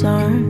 sorry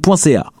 Pool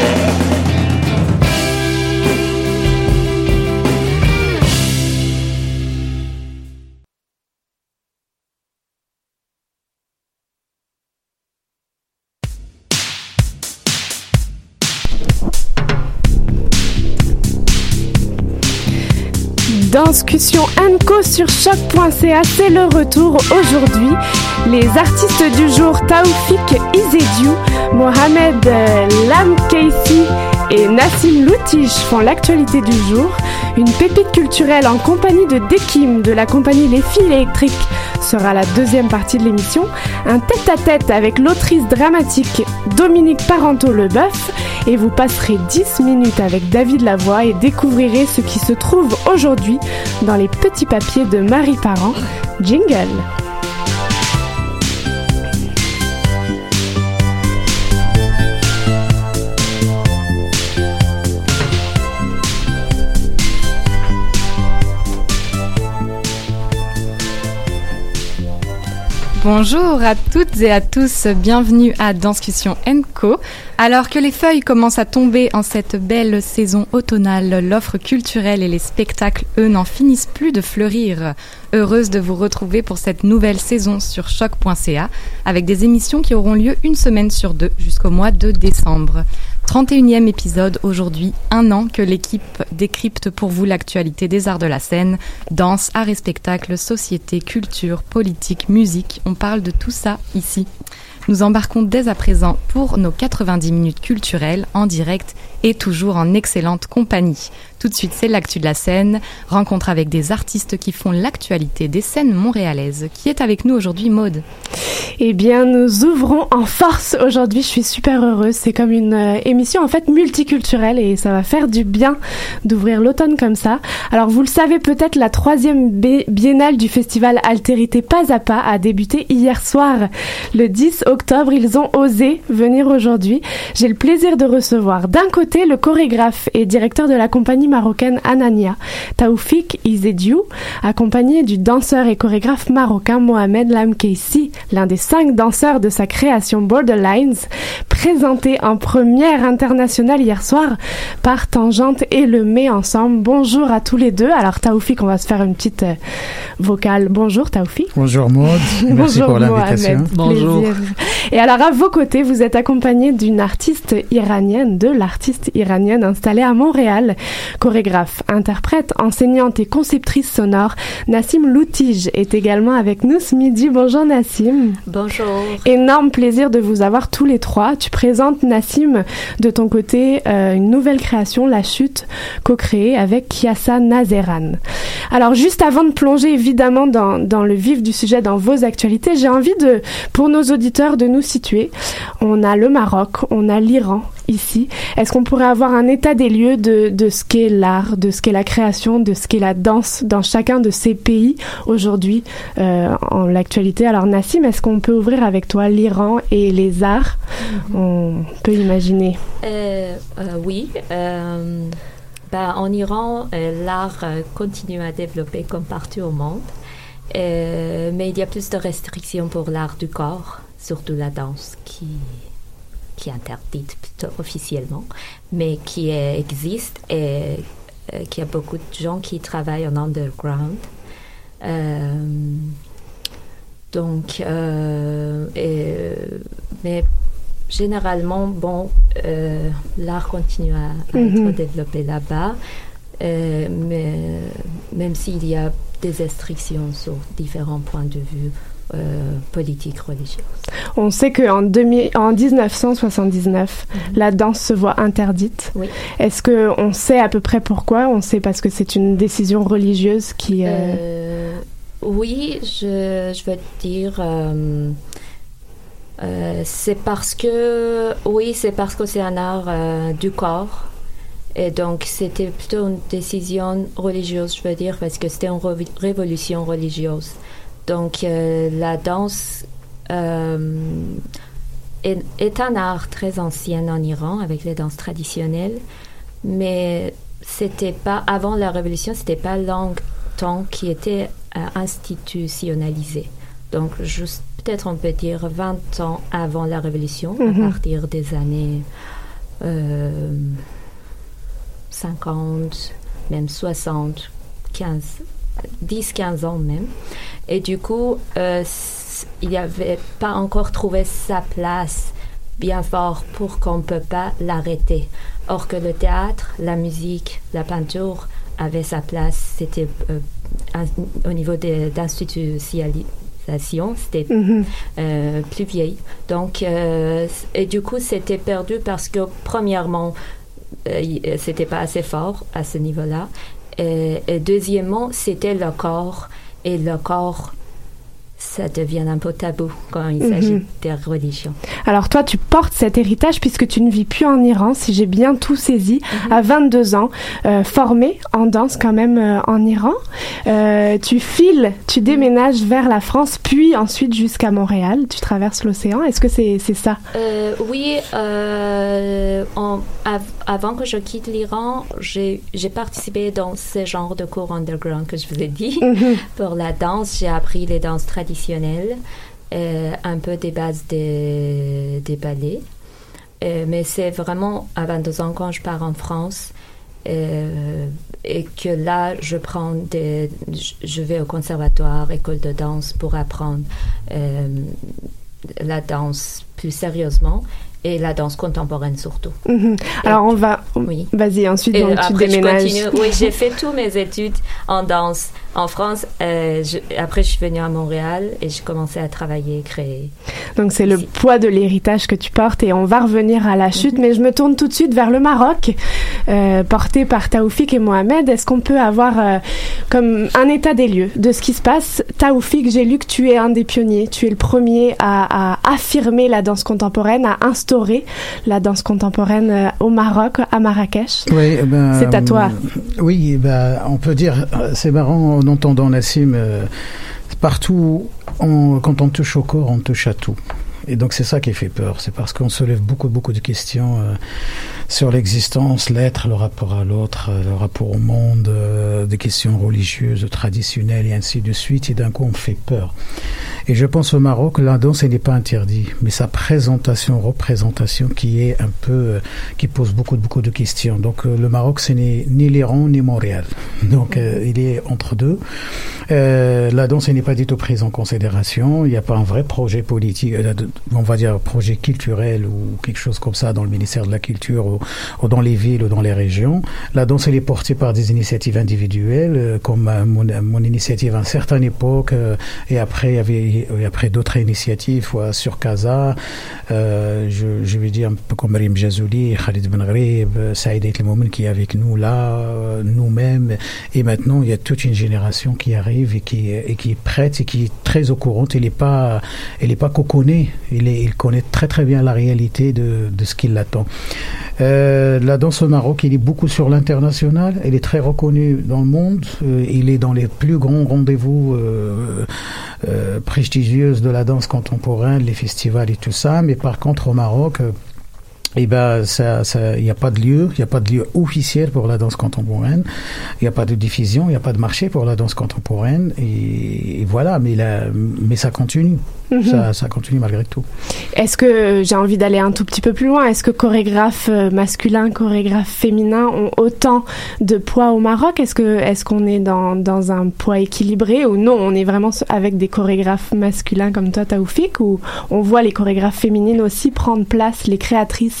Anco sur choc.ca, c'est le retour aujourd'hui. Les artistes du jour Taoufik Izediou, Mohamed euh, Lamkeisi et Nassim Loutij font l'actualité du jour. Une pépite culturelle en compagnie de Dekim de la compagnie Les Fils électriques sera la deuxième partie de l'émission. Un tête-à-tête avec l'autrice dramatique Dominique Parento-Leboeuf et vous passerez 10 minutes avec David Lavoie et découvrirez ce qui se trouve aujourd'hui dans les petits papiers de Marie Parent. Jingle Bonjour à toutes et à tous, bienvenue à Danscussion Co. Alors que les feuilles commencent à tomber en cette belle saison automnale, l'offre culturelle et les spectacles, eux, n'en finissent plus de fleurir. Heureuse de vous retrouver pour cette nouvelle saison sur choc.ca avec des émissions qui auront lieu une semaine sur deux jusqu'au mois de décembre. 31e épisode aujourd'hui, un an que l'équipe décrypte pour vous l'actualité des arts de la scène, danse, arts et spectacles, société, culture, politique, musique. On parle de tout ça ici. Nous embarquons dès à présent pour nos 90 minutes culturelles en direct et toujours en excellente compagnie. Tout de suite, c'est l'actu de la scène, rencontre avec des artistes qui font l'actualité des scènes montréalaises. Qui est avec nous aujourd'hui, Maude Eh bien, nous ouvrons en force aujourd'hui. Je suis super heureuse. C'est comme une euh, émission en fait multiculturelle et ça va faire du bien d'ouvrir l'automne comme ça. Alors, vous le savez peut-être, la troisième biennale du festival Altérité Pas à Pas a débuté hier soir. Le 10 octobre, ils ont osé venir aujourd'hui. J'ai le plaisir de recevoir d'un côté le chorégraphe et directeur de la compagnie marocaine Anania, Taoufik Izediou, accompagné du danseur et chorégraphe marocain Mohamed Lamkeisi, l'un des cinq danseurs de sa création Borderlines, présenté en première internationale hier soir par Tangente et Le Mai ensemble. Bonjour à tous les deux. Alors Taoufik, on va se faire une petite euh, vocale. Bonjour Taoufik. Bonjour Maud. Merci pour l'invitation. Bonjour. Et alors à vos côtés, vous êtes accompagné d'une artiste iranienne, de l'artiste iranienne installée à Montréal, chorégraphe, interprète, enseignante et conceptrice sonore. Nassim Loutige est également avec nous ce midi. Bonjour Nassim. Bonjour. Énorme plaisir de vous avoir tous les trois. Tu présentes Nassim de ton côté euh, une nouvelle création, La Chute, co-créée avec Kiasa Nazeran. Alors juste avant de plonger évidemment dans, dans le vif du sujet, dans vos actualités, j'ai envie de, pour nos auditeurs, de nous situer. On a le Maroc, on a l'Iran ici. Est-ce qu'on pourrait avoir un état des lieux de, de ce qu'est l'art, de ce qu'est la création, de ce qu'est la danse dans chacun de ces pays aujourd'hui euh, en l'actualité? Alors Nassim, est-ce qu'on peut ouvrir avec toi l'Iran et les arts? On peut imaginer. Euh, euh, oui. ben, en Iran, l'art continue à développer comme partout au monde. Mais il y a plus de restrictions pour l'art du corps, surtout la danse, qui, qui est interdite officiellement, mais qui existe et euh, qu'il y a beaucoup de gens qui travaillent en underground. Euh, donc, euh, et, mais généralement, bon, euh, l'art continue à, à être développé là-bas, mais même s'il y a des restrictions sur différents points de vue euh, politiques, religieux. On sait qu'en en 1979, la danse se voit interdite. Oui. Est-ce que on sait à peu près pourquoi? On sait parce que c'est une décision religieuse qui. euh, Euh, oui, je, je veux dire, c'est parce que, oui, c'est parce que c'est un art du corps. Et donc, c'était plutôt une décision religieuse, je veux dire, parce que c'était une révolution religieuse. Donc, euh, la danse euh, est, est un art très ancien en Iran, avec les danses traditionnelles, mais c'était pas, avant la révolution, c'était pas longtemps qui était euh, institutionnalisé. Donc, juste, peut-être on peut dire 20 ans avant la révolution, Mhm. à partir des années euh, 50, même 60, 15, 10, 15 ans même. Et du coup, euh, il n'y avait pas encore trouvé sa place bien fort pour qu'on ne peut pas l'arrêter. Or que le théâtre, la musique, la peinture avaient sa place. C'était euh, un- au niveau d'institutionnalisation, c'était mhm. euh, plus vieille. Donc, et du coup, c'était perdu parce que, premièrement, c'était pas assez fort à ce niveau-là. Et, et deuxièmement, c'était le corps. Et le corps, ça devient un peu tabou quand il Mhm. s'agit des religions. Alors toi, tu portes cet héritage puisque tu ne vis plus en Iran, si j'ai bien tout saisi, à 22 ans, euh, formé en danse quand même euh, en Iran. Euh, tu files, tu déménages vers la France, puis ensuite jusqu'à Montréal. Tu traverses l'océan. Est-ce que c'est c'est ça? Euh, oui, en- av- avant que je quitte l'Iran, j'ai participé dans ce genre de cours underground que je vous ai dit. Mhm. Pour la danse, j'ai appris les danses traditionnelles, euh, un peu des bases des, des ballets. Euh, mais c'est vraiment à 22 ans quand je pars en France euh, et que là, je prends des, je- vais au conservatoire, école de danse pour apprendre euh, la danse plus sérieusement et la danse contemporaine surtout. Mhm. Alors on va... Oui. Vas-y, ensuite Et donc, tu après, je déménages. continue. Oui, j'ai fait tous mes études en danse en France. Euh, je- après, je suis venue à Montréal et j'ai commencé à travailler et créer. Donc c'est le poids de l'héritage que tu portes et on va revenir à la chute, mais je me tourne tout de suite vers le Maroc, euh, porté par Taoufik et Mohamed. Est-ce qu'on peut avoir euh, comme un état des lieux de ce qui se passe? Taoufik, j'ai lu que tu es un des pionniers, tu es le premier à, à affirmer la danse contemporaine, à instaurer la danse contemporaine au Maroc, à Marrakech. Oui, eh ben, C'est à toi. euh, Oui, eh ben, on peut dire, c'est marrant en entendant Nassim, euh, partout, on- quand on touche au corps, on touche à tout. Et donc c'est ça qui fait peur, c'est parce qu'on se lève beaucoup, beaucoup de questions euh, sur l'existence, l'être, le rapport à l'autre, euh, le rapport au monde, euh, des questions religieuses, traditionnelles et ainsi de suite. Et d'un coup, on fait peur. Et je pense au Maroc, la danse, n'est pas interdite, mais sa présentation, représentation qui est un peu, euh, qui pose beaucoup, beaucoup de questions. Donc le Maroc, ce n'est ni l'Iran ni Montréal. Donc il est entre deux. La danse, n'est pas du tout prise en considération. Il n'y a pas un vrai projet politique. on va dire, projet culturel ou quelque chose comme ça dans le ministère de la Culture ou dans les villes ou dans les régions. La danse, elle est portée par des initiatives individuelles, euh, comme euh, mon, mon, initiative à une certaine époque, euh, et après, il y avait après d'autres initiatives, sur Casa, euh, je, je vais dire un peu comme Marim Jazouli, Khalid Ben Ghrib, Saïd Etlemomen qui est avec nous là, nous-mêmes, et maintenant, il y a toute une génération qui arrive et qui, et qui est prête et qui est très au courant. Elle n'est pas, elle est pas coconnée. Il, il connaît très très bien la réalité de, de ce qui l'attend. Euh, la danse au Maroc, il est beaucoup sur l'international. Elle est très reconnue dans le monde. Euh, il est dans les plus grands rendez-vous euh, prestigieux de la danse contemporaine, les festivals et tout ça. Mais par contre, au Maroc, eh ben, ça, il n'y a pas de lieu, il n'y a pas de lieu officiel pour la danse contemporaine. Il n'y a pas de diffusion, il n'y a pas de marché pour la danse contemporaine. Et, et voilà, mais, la, mais ça continue. Mm -hmm. ça, ça continue malgré tout. Est-ce que j'ai envie d'aller un tout petit peu plus loin Est-ce que chorégraphes masculins, chorégraphes féminins ont autant de poids au Maroc? Est-ce qu'on est dans, dans un poids équilibré ou non? On est vraiment avec des chorégraphes masculins comme toi, Taoufik, ou on voit les chorégraphes féminines aussi prendre place, les créatrices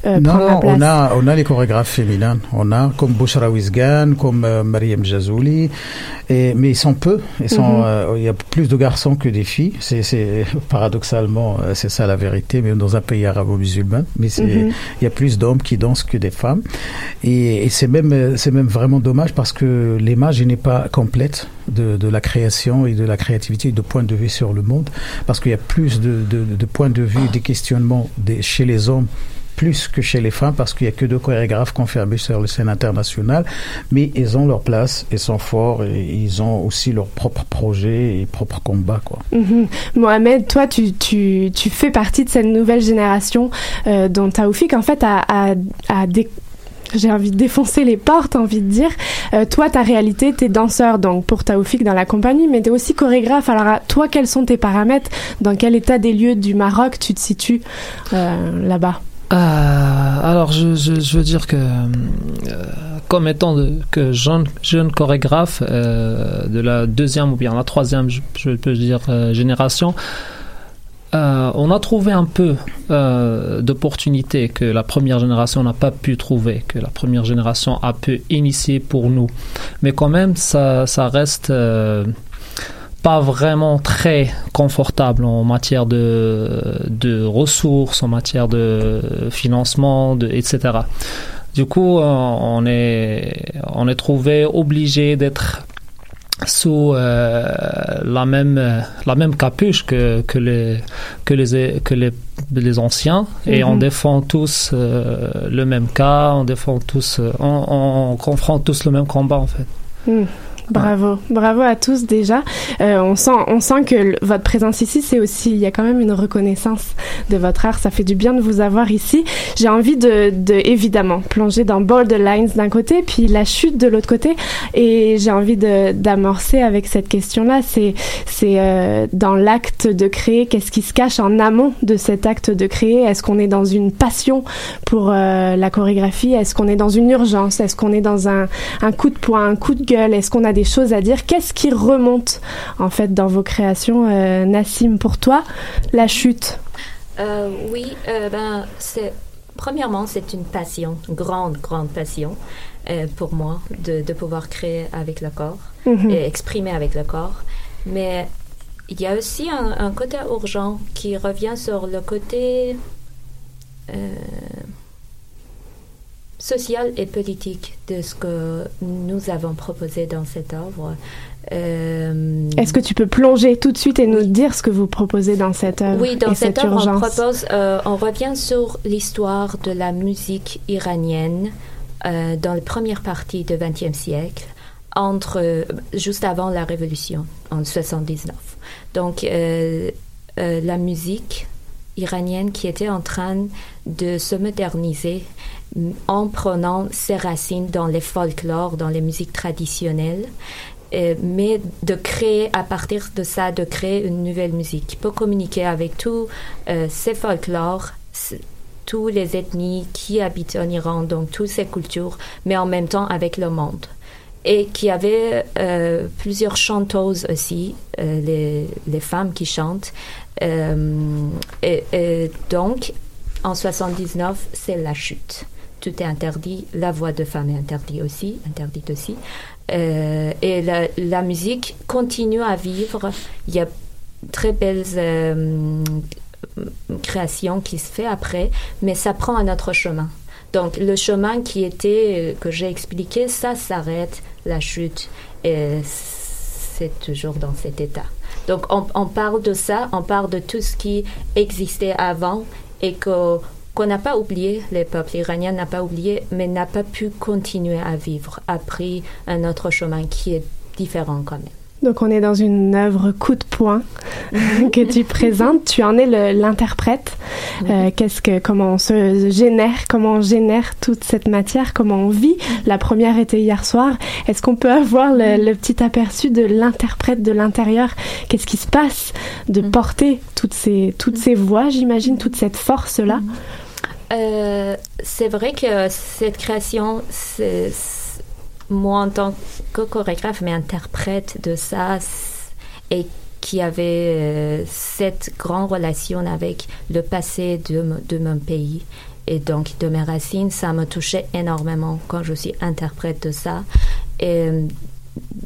euh, non, non, on a, on a les chorégraphes féminins. On a comme Bouchra Wizgan, comme euh, Mariam Jazouli, et, mais ils sont peu. Ils sont, mm -hmm. euh, il y a plus de garçons que des filles. C'est paradoxalement, c'est ça la vérité, même dans un pays arabo-musulman. Mais mm -hmm. il y a plus d'hommes qui dansent que des femmes. Et, et c'est même, c'est même vraiment dommage parce que l'image n'est pas complète de, de, la création et de la créativité et de point de vue sur le monde, parce qu'il y a plus de, de, de points de vue, des questionnements des, chez les hommes plus que chez les femmes parce qu'il n'y a que deux chorégraphes confirmés sur le scène internationale, mais ils ont leur place, ils sont forts ils ont aussi leur propre projet et propre combat. Quoi. -hmm. Mohamed, toi, tu, tu, tu, fais partie de cette nouvelle génération euh, dont Taoufik, en fait, a, a, a j'ai envie de défoncer les portes, envie de dire. Euh, toi, ta réalité, t'es danseur, donc pour Taoufik dans la compagnie, mais t'es aussi chorégraphe. Alors, toi, quels sont tes paramètres? Dans quel état des lieux du Maroc tu te situes euh, là-bas? Euh, alors, je, veux dire que, euh, comme étant que jeune, chorégraphe euh, de la deuxième ou bien la troisième, je, je dire, génération, on a trouvé un peu d'opportunités que la première génération n'a pas pu trouver, que la première génération a pu initier pour nous. Mais quand même, ça reste pas vraiment très confortable en matière de, de ressources, en matière de financement, de, etc. Du coup, on est, on est trouvé obligé d'être sous euh, la même la même capuche que que les que les que les, les anciens et mm -hmm. on défend tous euh, le même cas on défend tous on, on confronte tous le même combat en fait mm. Bravo, bravo à tous déjà. Euh, on sent, on sent que votre présence ici, c'est aussi, il y a quand même une reconnaissance de votre art. Ça fait du bien de vous avoir ici. J'ai envie de, de, évidemment, plonger dans Borderlines d'un côté, puis la chute de l'autre côté. Et j'ai envie d'amorcer avec cette question-là. C'est, c'est euh, dans l'acte de créer, qu'est-ce qui se cache en amont de cet acte de créer? Est-ce qu'on est dans une passion pour euh, la chorégraphie? Est-ce qu'on est dans une urgence? Est-ce qu'on est dans un, un coup de poing, un coup de gueule? Est-ce qu'on a des choses à dire. Qu'est-ce qui remonte en fait dans vos créations, euh, Nassim, pour toi, la chute? Euh, Oui, euh, ben premièrement c'est une passion, une grande grande passion pour moi de, de, pouvoir créer avec le corps mm -hmm. et exprimer avec le corps, mais il y a aussi un, un côté urgent qui revient sur le côté social et politique de ce que nous avons proposé dans cette œuvre. Euh, Est-ce que tu peux plonger tout de suite et nous dire ce que vous proposez dans cette œuvre Oui, dans et cette, cette œuvre, urgence. on, propose, euh, on revient sur l'histoire de la musique iranienne euh, dans la première partie du XXe siècle, entre, juste avant la Révolution, en 79. Donc, la musique iranienne qui était en train de se moderniser en prenant ses racines dans les folklores, dans les musiques traditionnelles, euh, mais de créer à partir de ça, de créer une nouvelle musique qui peut communiquer avec tous euh, ces folklores, toutes les ethnies qui habitent en Iran, donc toutes ces cultures, mais en même temps avec le monde. et qui avait euh, plusieurs chanteuses aussi, les, femmes qui chantent. Et, donc, en 79, c'est la chute. Tout est interdit, la voix de femme est interdite aussi, interdite aussi. Euh, et la, musique continue à vivre. Il y a très belles euh, créations qui se fait après, mais ça prend un autre chemin. Donc le chemin qui était que j'ai expliqué, ça s'arrête la chute et c'est toujours dans cet état. Donc on, on, parle de ça, on parle de tout ce qui existait avant et que qu'on n'a pas oublié, le peuple iranien n'a pas oublié, mais n'a pas pu continuer à vivre, a pris un autre chemin qui est différent quand même. Donc on est dans une œuvre coup de poing que tu présentes. Tu en es l'interprète. Euh, Qu'est-ce que comment on se génère, comment on génère toute cette matière, comment on vit. La première était hier soir. Est-ce qu'on peut avoir le, le, petit aperçu de l'interprète de l'intérieur? Qu'est-ce qui se passe de porter toutes ces toutes ces voix, j'imagine, toute cette force là. Euh, c'est vrai que cette création, c'est moi en tant que chorégraphe, mais interprète de ça, et qui avait euh, cette grande relation avec le passé de, de, mon pays et donc de mes racines, ça me touchait énormément quand je suis interprète de ça. Et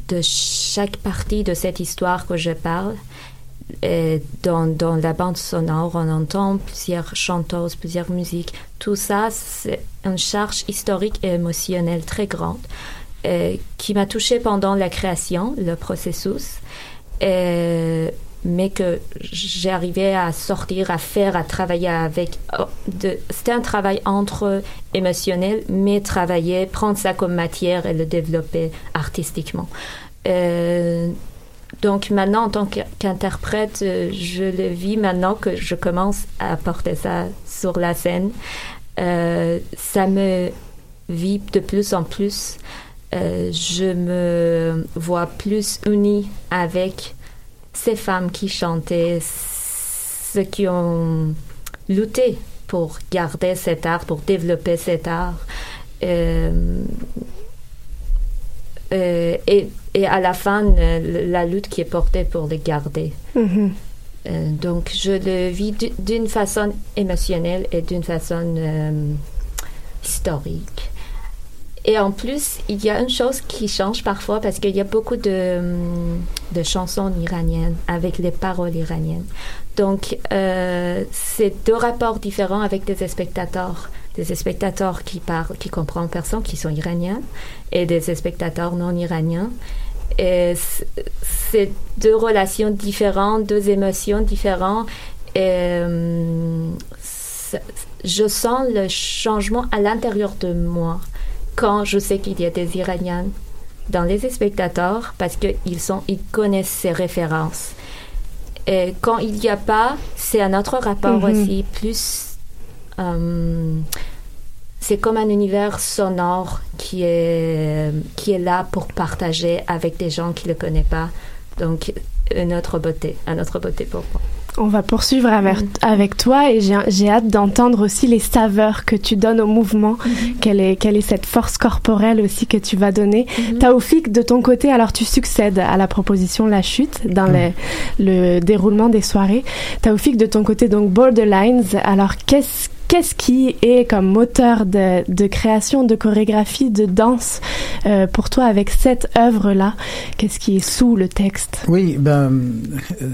de chaque partie de cette histoire que je parle, et dans, dans la bande sonore, on entend plusieurs chanteuses, plusieurs musiques. Tout ça, c'est une charge historique et émotionnelle très grande euh, qui m'a touchée pendant la création, le processus, euh, mais que arrivé à sortir, à faire, à travailler avec. Oh, C'était un travail entre émotionnel, mais travailler, prendre ça comme matière et le développer artistiquement. Euh, donc maintenant, en tant qu'interprète, je le vis maintenant que je commence à porter ça sur la scène. Ça me vit de plus en plus. Euh, je me vois plus unie avec ces femmes qui chantaient, ceux qui ont lutté pour garder cet art, pour développer cet art. Euh, euh, et, et, à la fin, la lutte qui est portée pour le garder. Mm -hmm. euh, donc, je le vis d'une façon émotionnelle et d'une façon historique. Et en plus, il y a une chose qui change parfois parce qu'il y a beaucoup de, de, chansons iraniennes avec les paroles iraniennes. Donc, euh, c'est deux rapports différents avec des spectateurs. Des spectateurs qui parlent, qui comprennent personne, qui sont iraniens, et des spectateurs non iraniens. Et c'est deux relations différentes, deux émotions différentes. Et, euh, je sens le changement à l'intérieur de moi quand je sais qu'il y a des Iraniens dans les spectateurs parce qu'ils sont ils connaissent ces références. Et quand il n'y a pas, c'est un autre rapport mm -hmm. aussi, plus euh, c'est comme un univers sonore qui est qui est là pour partager avec des gens qui le connaissent pas. Donc une autre beauté, une autre beauté pour moi. On va poursuivre avec, mmh. avec toi et j'ai hâte d'entendre aussi les saveurs que tu donnes au mouvement. Mmh. Quelle, est, quelle est cette force corporelle aussi que tu vas donner mmh. Taoufik, de ton côté, alors tu succèdes à la proposition La Chute dans les, le déroulement des soirées. Taoufik, de ton côté, donc Borderlines. Alors qu'est-ce qu'est-ce qui est comme moteur de, de, création, de chorégraphie, de danse euh, pour toi avec cette œuvre-là? Qu'est-ce qui est sous le texte? Oui, ben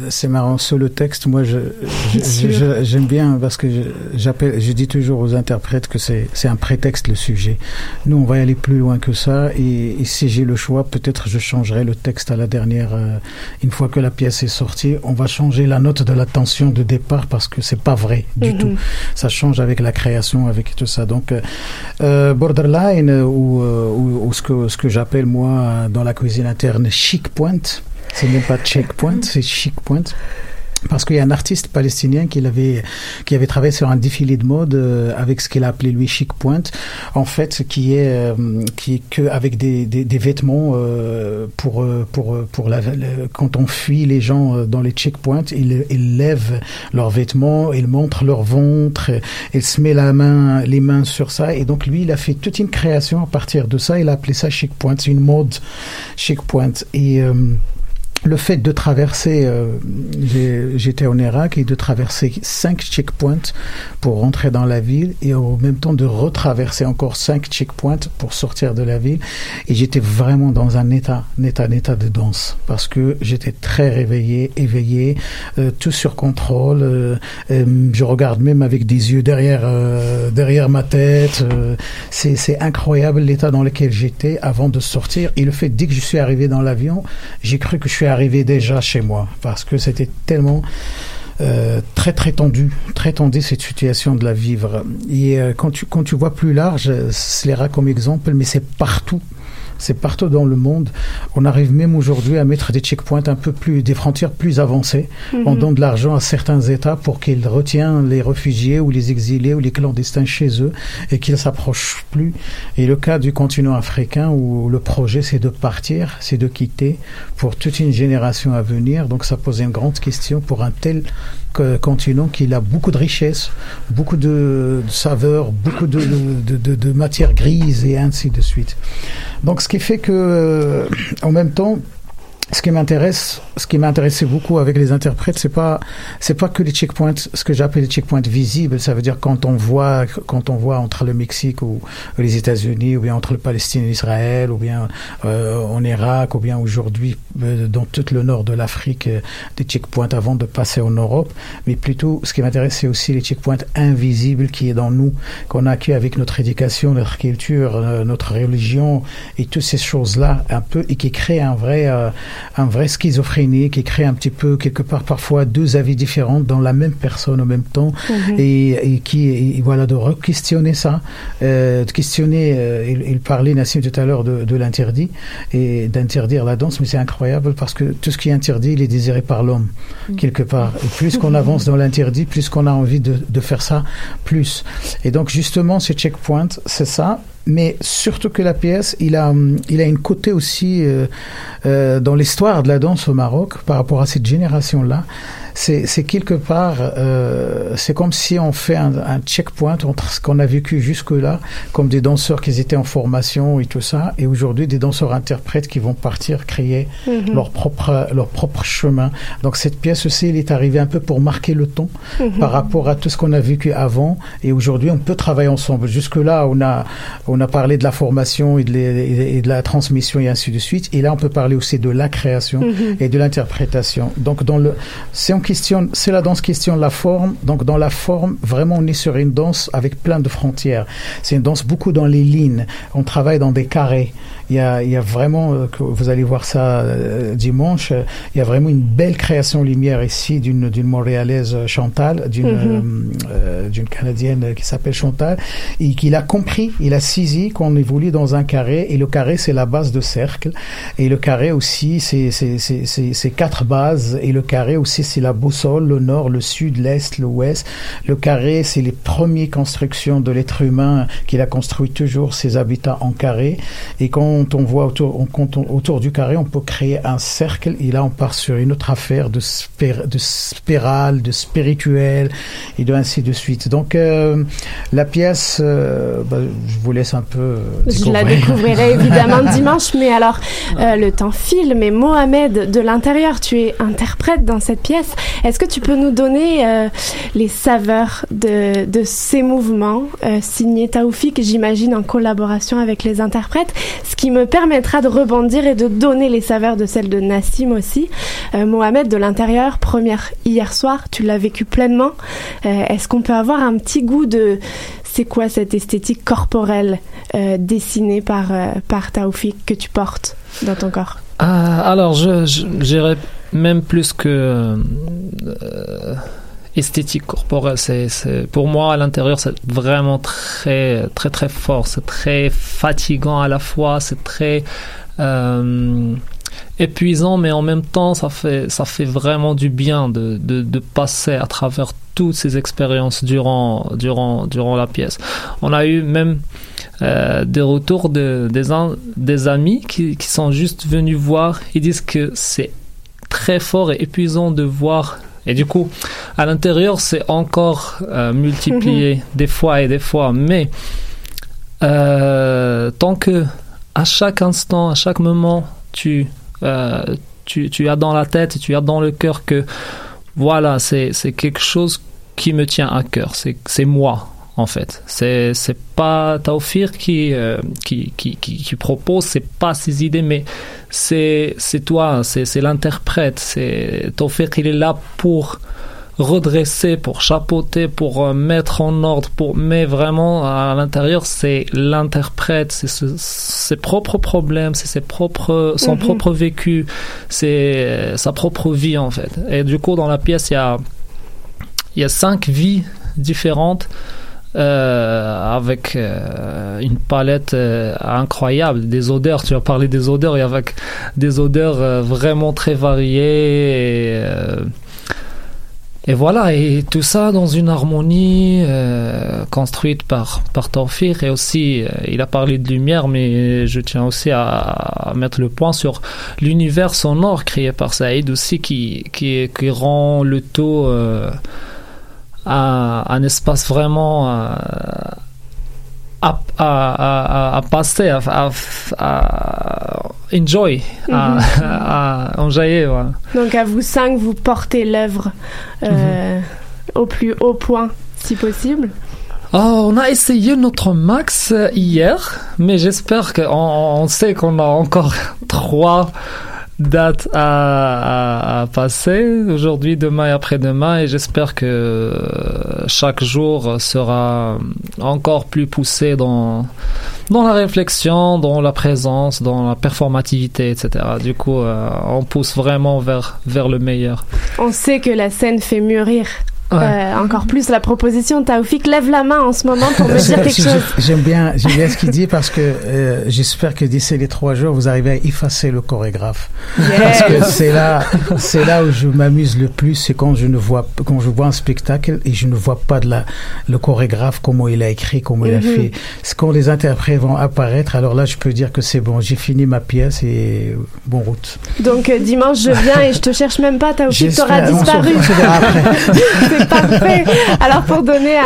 c'est marrant sous le texte. Moi, j'aime bien parce que j'appelle, je, dis toujours aux interprètes que c'est c'est un prétexte le sujet. Nous, on va aller plus loin que ça. Et, et si j'ai le choix, peut-être je changerai le texte à la dernière. Euh, une fois que la pièce est sortie, on va changer la note de la tension de départ parce que c'est pas vrai du mm -hmm. tout. Ça change avec la création, avec tout ça. Donc, euh, borderline ou, ou, ou, ce que, ce que j'appelle moi dans la cuisine interne chic point. C'est même pas checkpoint, c'est chic point. Parce qu'il y a un artiste palestinien qui avait qui avait travaillé sur un défilé de mode euh, avec ce qu'il a appelé lui chic point en fait qui est euh, qui est que avec des, des, des vêtements euh, pour pour pour la, quand on fuit les gens euh, dans les checkpoints ils, ils lèvent leurs vêtements ils montrent leur ventre ils se met la main les mains sur ça. Et donc lui il a fait toute une création à partir de ça. Il a appelé ça chic point c'est une mode chic point et euh, le fait de traverser, euh, j'étais en Irak, et de traverser cinq checkpoints pour rentrer dans la ville et en même temps de retraverser encore cinq checkpoints pour sortir de la ville. Et j'étais vraiment dans un état, un état, un état de danse parce que j'étais très réveillé, éveillé, euh, tout sur contrôle. euh, euh, je regarde même avec des yeux derrière, euh, derrière ma tête. euh, c'est incroyable l'état dans lequel j'étais avant de sortir. Et le fait, dès que je suis arrivé dans l'avion, j'ai cru que je suis arrivé déjà chez moi parce que c'était tellement euh, très très tendu, très tendu cette situation de la vivre. Et euh, quand tu vois plus large, euh, Slera comme exemple, mais c'est partout. C'est partout dans le monde. On arrive même aujourd'hui à mettre des checkpoints un peu plus, des frontières plus avancées. On donne de l'argent à certains États pour qu'ils retiennent les réfugiés ou les exilés ou les clandestins chez eux et qu'ils s'approchent plus. Et le cas du continent africain où le projet c'est de partir, c'est de quitter pour toute une génération à venir. Donc ça pose une grande question pour un tel continent qu'il a beaucoup de richesses, beaucoup de, saveurs, beaucoup de, de, de, de matières grises et ainsi de suite. Donc ce qui fait que, euh, en même temps, ce qui m'intéresse, ce qui m'intéressait beaucoup avec les interprètes, c'est pas, c'est pas que les checkpoints, ce que j'appelle les checkpoints visibles. Ça veut dire quand on voit, quand on voit entre le Mexique ou les États-Unis, ou bien entre le Palestine et Israël, ou bien euh, en Irak, ou bien aujourd'hui euh, dans tout le nord de l'Afrique, euh, des checkpoints avant de passer en Europe. Mais plutôt, ce qui m'intéresse, c'est aussi les checkpoints invisibles qui est dans nous, qu'on a acquis avec notre éducation, notre culture, euh, notre religion et toutes ces choses-là, un peu, et qui créent un vrai, un vrai schizophrénie, qui crée un petit peu quelque part parfois deux avis différents dans la même personne en même temps, et, et qui, et voilà, de re-questionner ça, euh, de questionner. euh, il, il parlait Nassim tout à l'heure de, de l'interdit et d'interdire la danse, mais c'est incroyable parce que tout ce qui est interdit, il est désiré par l'homme quelque part. Et plus qu'on avance dans l'interdit, plus qu'on a envie de, de faire ça, plus. Et donc justement, ces checkpoints, c'est ça. Mais surtout que la pièce, il a, il a une côté aussi euh, euh, dans l'histoire de la danse au Maroc par rapport à cette génération-là. C'est quelque part, euh, c'est comme si on fait un, un checkpoint entre ce qu'on a vécu jusque-là, comme des danseurs qui étaient en formation et tout ça, et aujourd'hui des danseurs interprètes qui vont partir créer Mhm. leur propre leur propre chemin. Donc cette pièce aussi, elle est arrivée un peu pour marquer le ton par rapport à tout ce qu'on a vécu avant, et aujourd'hui on peut travailler ensemble. Jusque-là, on a on a parlé de la formation et de, les- et de la transmission et ainsi de suite, et là on peut parler aussi de la création et de l'interprétation. Donc dans le, si on questionne, c'est la danse question la forme. Donc dans la forme, vraiment on est sur une danse avec plein de frontières. C'est une danse beaucoup dans les lignes. On travaille dans des carrés. Il y a, il y a vraiment, euh, que vous allez voir ça euh, dimanche, euh, il y a vraiment une belle création lumière ici d'une d'une Montréalaise Chantal, d'une euh, d'une Canadienne qui s'appelle Chantal, et qu'il a compris, il a saisi qu'on évolue dans un carré, et le carré c'est la base de cercle, et le carré aussi c'est c'est c'est c'est quatre bases, et le carré aussi c'est la boussole, le nord, le sud, l'est, l'ouest. Le carré c'est les premières constructions de l'être humain qu'il a construit toujours ses habitats en carré, et quand on voit autour, on- quand on- autour du carré, on peut créer un cercle, et là on part sur une autre affaire de, spir- de spirale, de spirituel, et de ainsi de suite. Donc euh, la pièce, euh, bah, je vous laisse un peu. euh, Je la découvrir. découvrirai évidemment dimanche, mais alors euh, le temps file. Mais Mohamed, de l'intérieur, tu es interprète dans cette pièce. Est-ce que tu peux nous donner les saveurs de, de ces mouvements signés Taoufik, j'imagine en collaboration avec les interprètes, ce qui me permettra de rebondir et de donner les saveurs de celles de Nassim aussi. Euh, Mohamed, de l'intérieur, première hier soir, tu l'as vécu pleinement. Euh, Est-ce qu'on peut avoir un petit goût de c'est quoi cette esthétique corporelle euh, dessinée par, par Taoufik que tu portes dans ton corps? Ah, alors, je, même plus que esthétique corporelle. C'est, pour moi, à l'intérieur, c'est vraiment très, très, très fort. C'est très fatigant à la fois. C'est très. euh, épuisant, mais en même temps, ça fait, ça fait vraiment du bien de, de, passer à travers toutes ces expériences durant, durant, durant la pièce. On a eu même euh, des retours de, des, des amis qui, qui sont juste venus voir. Ils disent que c'est très fort et épuisant de voir. Et du coup, à l'intérieur, c'est encore euh, multiplié des fois et des fois. Mais euh, tant que à chaque instant, à chaque moment, tu, euh, tu, tu as dans la tête, tu as dans le cœur que voilà, c'est quelque chose qui me tient à cœur. C'est moi en fait. C'est c'est pas Taufir qui, euh, qui, qui qui qui propose, c'est pas ses idées, mais c'est c'est toi, c'est c'est l'interprète. C'est Taufir, il est là pour redresser, pour chapeauter, pour euh, mettre en ordre, pour mais vraiment à l'intérieur c'est l'interprète, c'est ce- ses propres problèmes, c'est ses propres son Mhm. propre vécu, c'est euh, sa propre vie en fait. Et du coup dans la pièce il y a il y a cinq vies différentes euh, avec euh, une palette euh, incroyable, des odeurs. Tu as parlé des odeurs et avec des odeurs vraiment très variées. Et, voilà, et tout ça dans une harmonie construite par, par Taufir. Et aussi, il a parlé de lumière, mais je tiens aussi à, à mettre le point sur l'univers sonore créé par Saïd aussi, qui, qui, qui rend le tout euh, un, espace vraiment euh, à, à, à, à passer, à, à, à enjoy, à, à enjailler. voilà. Donc à vous cinq, vous portez l'œuvre euh, au plus haut point, si possible. Oh, on a essayé notre max euh, hier, mais j'espère qu'on on sait qu'on a encore trois à, à passer, aujourd'hui, demain et après-demain, et j'espère que euh, chaque jour sera encore plus poussé dans, dans la réflexion, dans la présence, dans la performativité, etc. Du coup, euh, on pousse vraiment vers, vers le meilleur. On sait que la scène fait mûrir. Ouais. euh, encore plus la proposition. Taoufik, lève la main en ce moment pour me dire quelque chose. J'aime bien, j'aime bien ce qu'il dit parce que euh, j'espère que d'ici les trois jours, vous arrivez à effacer le chorégraphe. Parce que c'est là, c'est là où je m'amuse le plus, c'est quand je ne vois, quand je vois un spectacle et je ne vois pas de la, le chorégraphe, comment il a écrit, comment il a Mhm. fait. C'est quand les interprètes vont apparaître, alors là, je peux dire que c'est bon, j'ai fini ma pièce et bon route. Donc euh, dimanche, je viens et je te cherche même pas, Taoufik, t'auras on se- disparu. parfait. Alors pour donner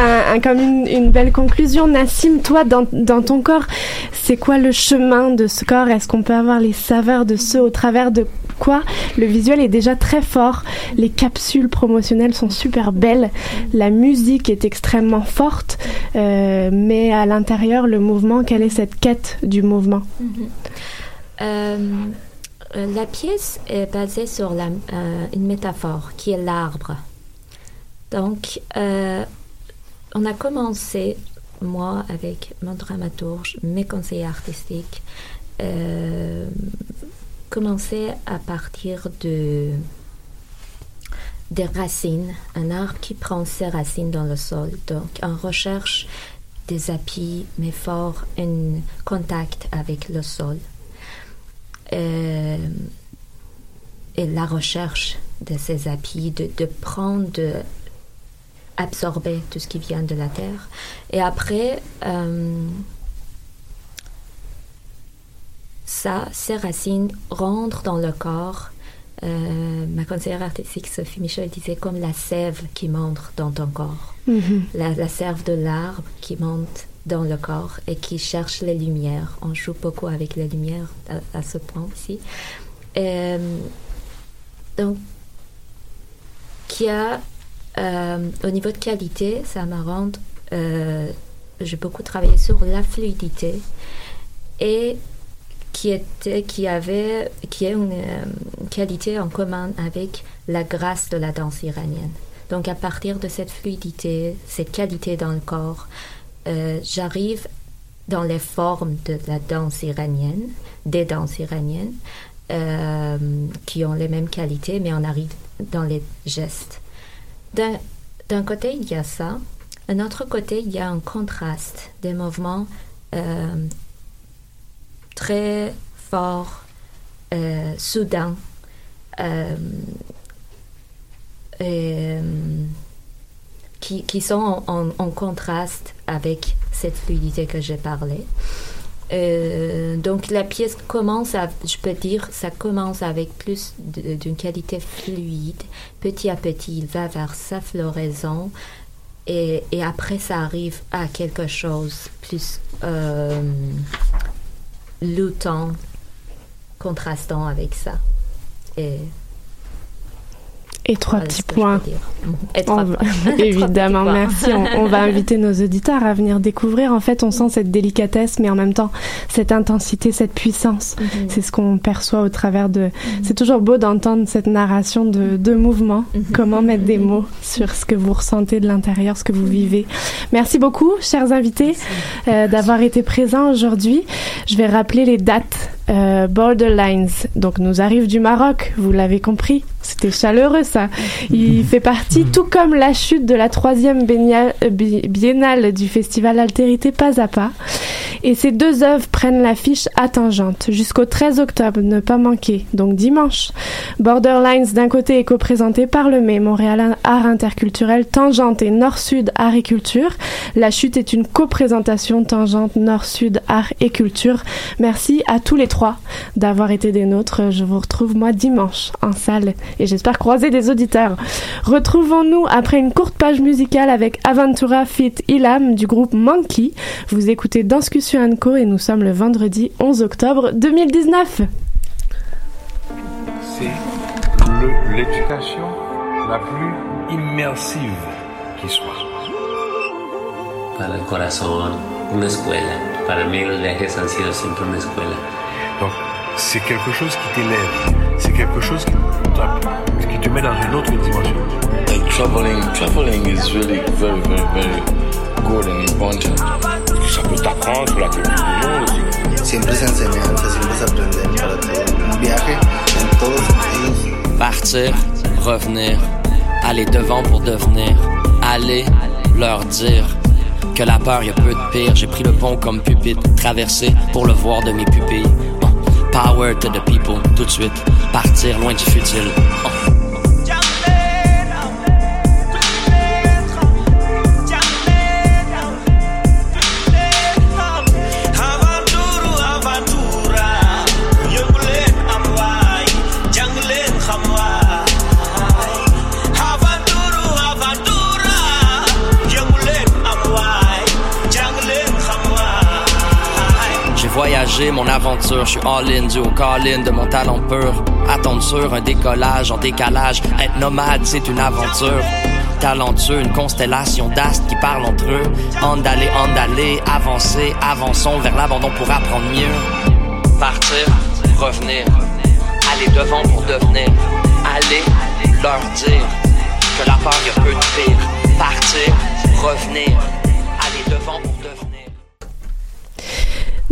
comme une, belle conclusion, Nassim, toi, dans, ton corps, c'est quoi le chemin de ce corps? Est-ce qu'on peut avoir les saveurs de ce au travers de quoi? Le visuel est déjà très fort, les capsules promotionnelles sont super belles, la musique est extrêmement forte, euh, mais à l'intérieur, le mouvement, quelle est cette quête du mouvement? Euh, euh, la pièce est basée sur euh, une métaphore qui est l'arbre. Donc, euh, on a commencé, moi, avec mon dramaturge, mes conseillers artistiques, euh, commencé à partir de des racines, un arbre qui prend ses racines dans le sol. Donc, on recherche des appuis, mais fort un contact avec le sol. Euh, et la recherche de ces appuis, de, prendre, absorber tout ce qui vient de la terre. Et après, euh, ça, ces racines rentrent dans le corps. Euh, ma conseillère artistique Sophie Michel disait comme la sève qui monte dans ton corps la, la sève de l'arbre qui monte dans le corps et qui cherche les lumières. On joue beaucoup avec les lumières à, à ce point aussi. Euh, donc, qui a, euh, au niveau de qualité, ça m'a rendu, euh, j'ai beaucoup travaillé sur la fluidité et qui était, qui avait, qui a une euh, qualité en commun avec la grâce de la danse iranienne. Donc à partir de cette fluidité, cette qualité dans le corps, euh, j'arrive dans les formes de la danse iranienne, des danses iraniennes, qui ont les mêmes qualités, mais on arrive dans les gestes. D'un côté, il y a ça. D'un autre côté, il y a un contraste des mouvements euh, très forts euh, soudain euh, qui, qui sont en contraste avec cette fluidité que j'ai parlé. Euh, donc la pièce commence à, je peux dire, ça commence avec plus d'une qualité fluide. Petit à petit, il va vers sa floraison et, et après ça arrive à quelque chose plus euh, luttant, contrastant avec ça. Et Et trois voilà petits points. peux dire. Et On trois va- points. Trois Évidemment, points. merci. On, on va inviter nos auditeurs à venir découvrir. En fait, on sent cette délicatesse, mais en même temps, cette intensité, cette puissance. Mhm. C'est ce qu'on perçoit au travers de. C'est toujours beau d'entendre cette narration de, de mouvement. Mhm. Comment mettre des mots sur ce que vous ressentez de l'intérieur, ce que vous vivez. Merci beaucoup, chers invités, euh, d'avoir été présents aujourd'hui. Je vais rappeler les dates. Euh, Borderlines, donc nous arrive du Maroc, vous l'avez compris, c'était chaleureux ça. Il fait partie, tout comme la chute de la troisième euh, bi- biennale du festival Altérité Pas à Pas. Et ces deux œuvres prennent l'affiche à Tangente jusqu'au 13 octobre, ne pas manquer, donc dimanche. Borderlines d'un côté est co-présenté par le MEI, Montréal Art Interculturel, Tangente et Nord-Sud Art et Culture. La chute est une co-présentation Tangente Nord-Sud Art et Culture. Merci à tous les trois d'avoir été des nôtres. Je vous retrouve moi dimanche en salle et j'espère croiser des auditeurs. Retrouvons-nous après une courte page musicale avec Aventura Fit Ilam du groupe Monkey. Vous écoutez Danscussion Co et nous sommes le vendredi 11 octobre 2019. c'est l'éducation la plus immersive qui soit. Para el corazón, una escuela. Para mí los viajes han sido siempre una escuela. Donc, c'est quelque chose qui t'élève, c'est quelque chose qui, qui te met dans une autre dimension. Like traveling, traveling is really very, very, very good and important. Ça peut t'apprendre sur la culture du monde aussi. Siempre es enseñanza, siempre para todo. Un viaje en todos sentidos. Partir, revenir, aller devant pour devenir, aller leur dire que la peur y a peu de pire. J'ai pris le pont comme pupitre, traversé pour le voir de mes pupilles. Power to the people, tout de suite, partir loin du futile. Oh. Voyagé mon aventure, je suis all-in du au call-in de mon talent pur. Attendre un décollage en décalage, être nomade c'est une aventure. Talentueux, une constellation d'astres qui parlent entre eux. On d'aller, on d'aller, avancer, avançons vers l'abandon pour apprendre mieux. Partir, revenir, aller devant pour devenir, aller leur dire que la peur y a peu de pire. Partir, revenir,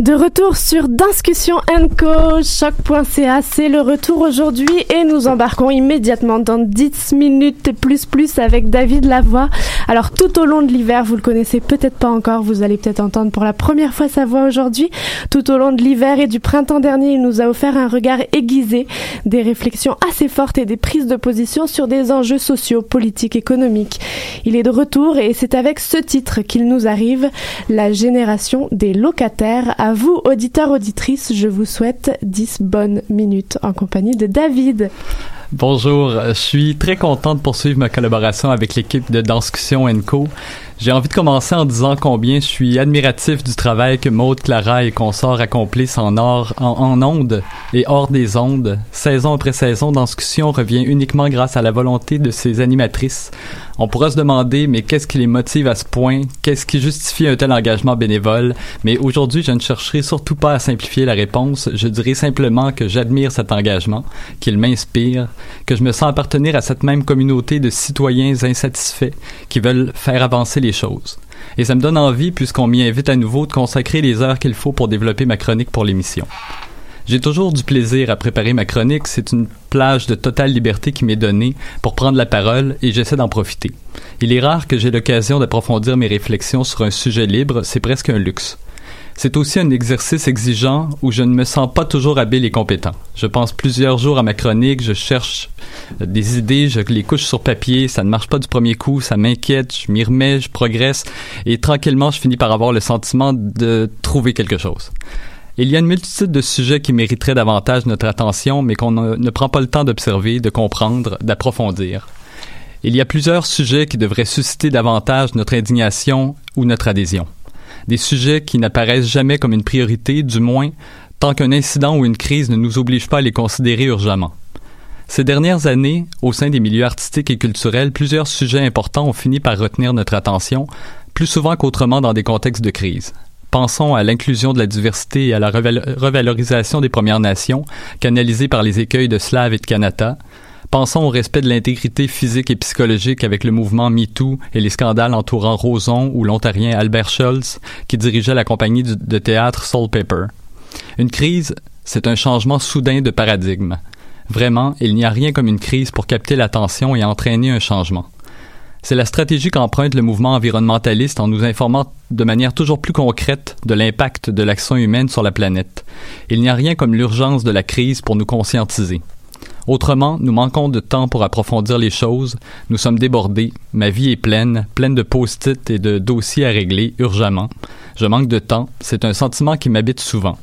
De retour sur Discussion Co, choc.ca, c'est le retour aujourd'hui et nous embarquons immédiatement dans 10 minutes plus plus avec David Lavoie. Alors tout au long de l'hiver, vous le connaissez peut-être pas encore, vous allez peut-être entendre pour la première fois sa voix aujourd'hui. Tout au long de l'hiver et du printemps dernier, il nous a offert un regard aiguisé, des réflexions assez fortes et des prises de position sur des enjeux sociaux, politiques, économiques. Il est de retour et c'est avec ce titre qu'il nous arrive, la génération des locataires. À vous, auditeurs, auditrices, je vous souhaite 10 bonnes minutes en compagnie de David. Bonjour, euh, je suis très content de poursuivre ma collaboration avec l'équipe de Danscussion Co. J'ai envie de commencer en disant combien je suis admiratif du travail que Maude, Clara et consorts accomplissent en, or, en, ondes et hors des ondes. Saison après saison, Danscussion revient uniquement grâce à la volonté de ses animatrices. On pourra se demander, mais qu'est-ce qui les motive à ce point? Qu'est-ce qui justifie un tel engagement bénévole? Mais aujourd'hui, je ne chercherai surtout pas à simplifier la réponse. Je dirais simplement que j'admire cet engagement, qu'il m'inspire, que je me sens appartenir à cette même communauté de citoyens insatisfaits qui veulent faire avancer choses. Et ça me donne envie, puisqu'on m'y invite à nouveau, de consacrer les heures qu'il faut pour développer ma chronique pour l'émission. J'ai toujours du plaisir à préparer ma chronique, c'est une plage de totale liberté qui m'est donnée pour prendre la parole et j'essaie d'en profiter. Il est rare que j'ai l'occasion d'approfondir mes réflexions sur un sujet libre, c'est presque un luxe. C'est aussi un exercice exigeant où je ne me sens pas toujours habile et compétent. Je pense plusieurs jours à ma chronique, je cherche euh, des idées, je les couche sur papier, ça ne marche pas du premier coup, ça m'inquiète, je m'y remets, je progresse et tranquillement je finis par avoir le sentiment de trouver quelque chose. Il y a une multitude de sujets qui mériteraient davantage notre attention, mais qu'on ne, ne prend pas le temps d'observer, de comprendre, d'approfondir. Il y a plusieurs sujets qui devraient susciter davantage notre indignation ou notre adhésion des sujets qui n'apparaissent jamais comme une priorité, du moins tant qu'un incident ou une crise ne nous oblige pas à les considérer urgemment. Ces dernières années, au sein des milieux artistiques et culturels, plusieurs sujets importants ont fini par retenir notre attention, plus souvent qu'autrement dans des contextes de crise. Pensons à l'inclusion de la diversité et à la revalorisation des Premières Nations, canalisée par les écueils de Slav et de Kanata, Pensons au respect de l'intégrité physique et psychologique avec le mouvement MeToo et les scandales entourant Roson ou l'Ontarien Albert Schultz, qui dirigeait la compagnie de théâtre Soul Paper. Une crise, c'est un changement soudain de paradigme. Vraiment, il n'y a rien comme une crise pour capter l'attention et entraîner un changement. C'est la stratégie qu'emprunte le mouvement environnementaliste en nous informant de manière toujours plus concrète de l'impact de l'action humaine sur la planète. Il n'y a rien comme l'urgence de la crise pour nous conscientiser. Autrement, nous manquons de temps pour approfondir les choses, nous sommes débordés, ma vie est pleine, pleine de post-it et de dossiers à régler urgemment. Je manque de temps, c'est un sentiment qui m'habite souvent.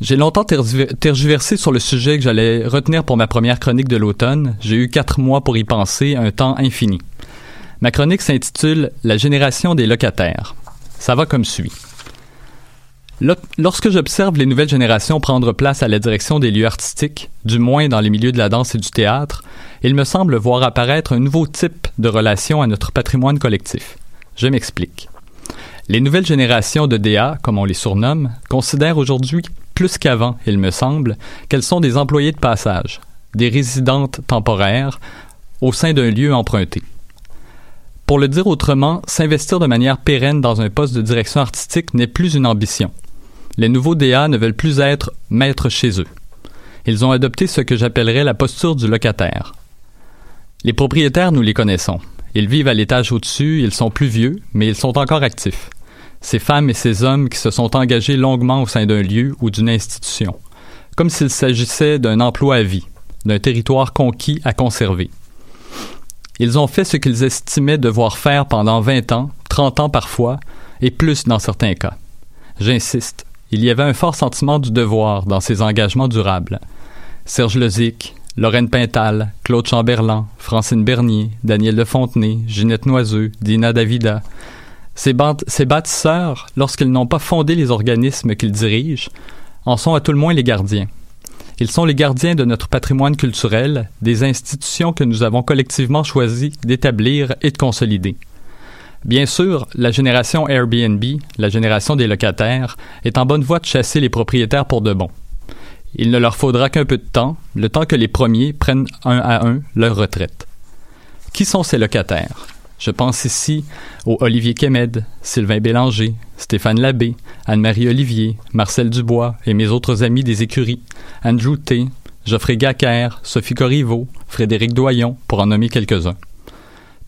J'ai longtemps tergiversé sur le sujet que j'allais retenir pour ma première chronique de l'automne. J'ai eu quatre mois pour y penser, un temps infini. Ma chronique s'intitule La génération des locataires. Ça va comme suit. Lorsque j'observe les nouvelles générations prendre place à la direction des lieux artistiques, du moins dans les milieux de la danse et du théâtre, il me semble voir apparaître un nouveau type de relation à notre patrimoine collectif. Je m'explique. Les nouvelles générations de DA, comme on les surnomme, considèrent aujourd'hui, plus qu'avant, il me semble, qu'elles sont des employés de passage, des résidentes temporaires, au sein d'un lieu emprunté. Pour le dire autrement, s'investir de manière pérenne dans un poste de direction artistique n'est plus une ambition, les nouveaux DA ne veulent plus être maîtres chez eux. Ils ont adopté ce que j'appellerais la posture du locataire. Les propriétaires, nous les connaissons. Ils vivent à l'étage au-dessus, ils sont plus vieux, mais ils sont encore actifs. Ces femmes et ces hommes qui se sont engagés longuement au sein d'un lieu ou d'une institution, comme s'il s'agissait d'un emploi à vie, d'un territoire conquis à conserver. Ils ont fait ce qu'ils estimaient devoir faire pendant 20 ans, 30 ans parfois, et plus dans certains cas. J'insiste, il y avait un fort sentiment du devoir dans ces engagements durables. Serge Lezic, Lorraine Pintal, Claude Chamberlain, Francine Bernier, Daniel de Fontenay, Ginette Noiseux, Dina Davida. Ces, ces bâtisseurs, lorsqu'ils n'ont pas fondé les organismes qu'ils dirigent, en sont à tout le moins les gardiens. Ils sont les gardiens de notre patrimoine culturel, des institutions que nous avons collectivement choisi d'établir et de consolider. Bien sûr, la génération Airbnb, la génération des locataires, est en bonne voie de chasser les propriétaires pour de bon. Il ne leur faudra qu'un peu de temps, le temps que les premiers prennent un à un leur retraite. Qui sont ces locataires? Je pense ici aux Olivier Kemed, Sylvain Bélanger, Stéphane Labbé, Anne-Marie Olivier, Marcel Dubois et mes autres amis des écuries, Andrew T., Geoffrey Gacker, Sophie Corriveau, Frédéric Doyon, pour en nommer quelques-uns.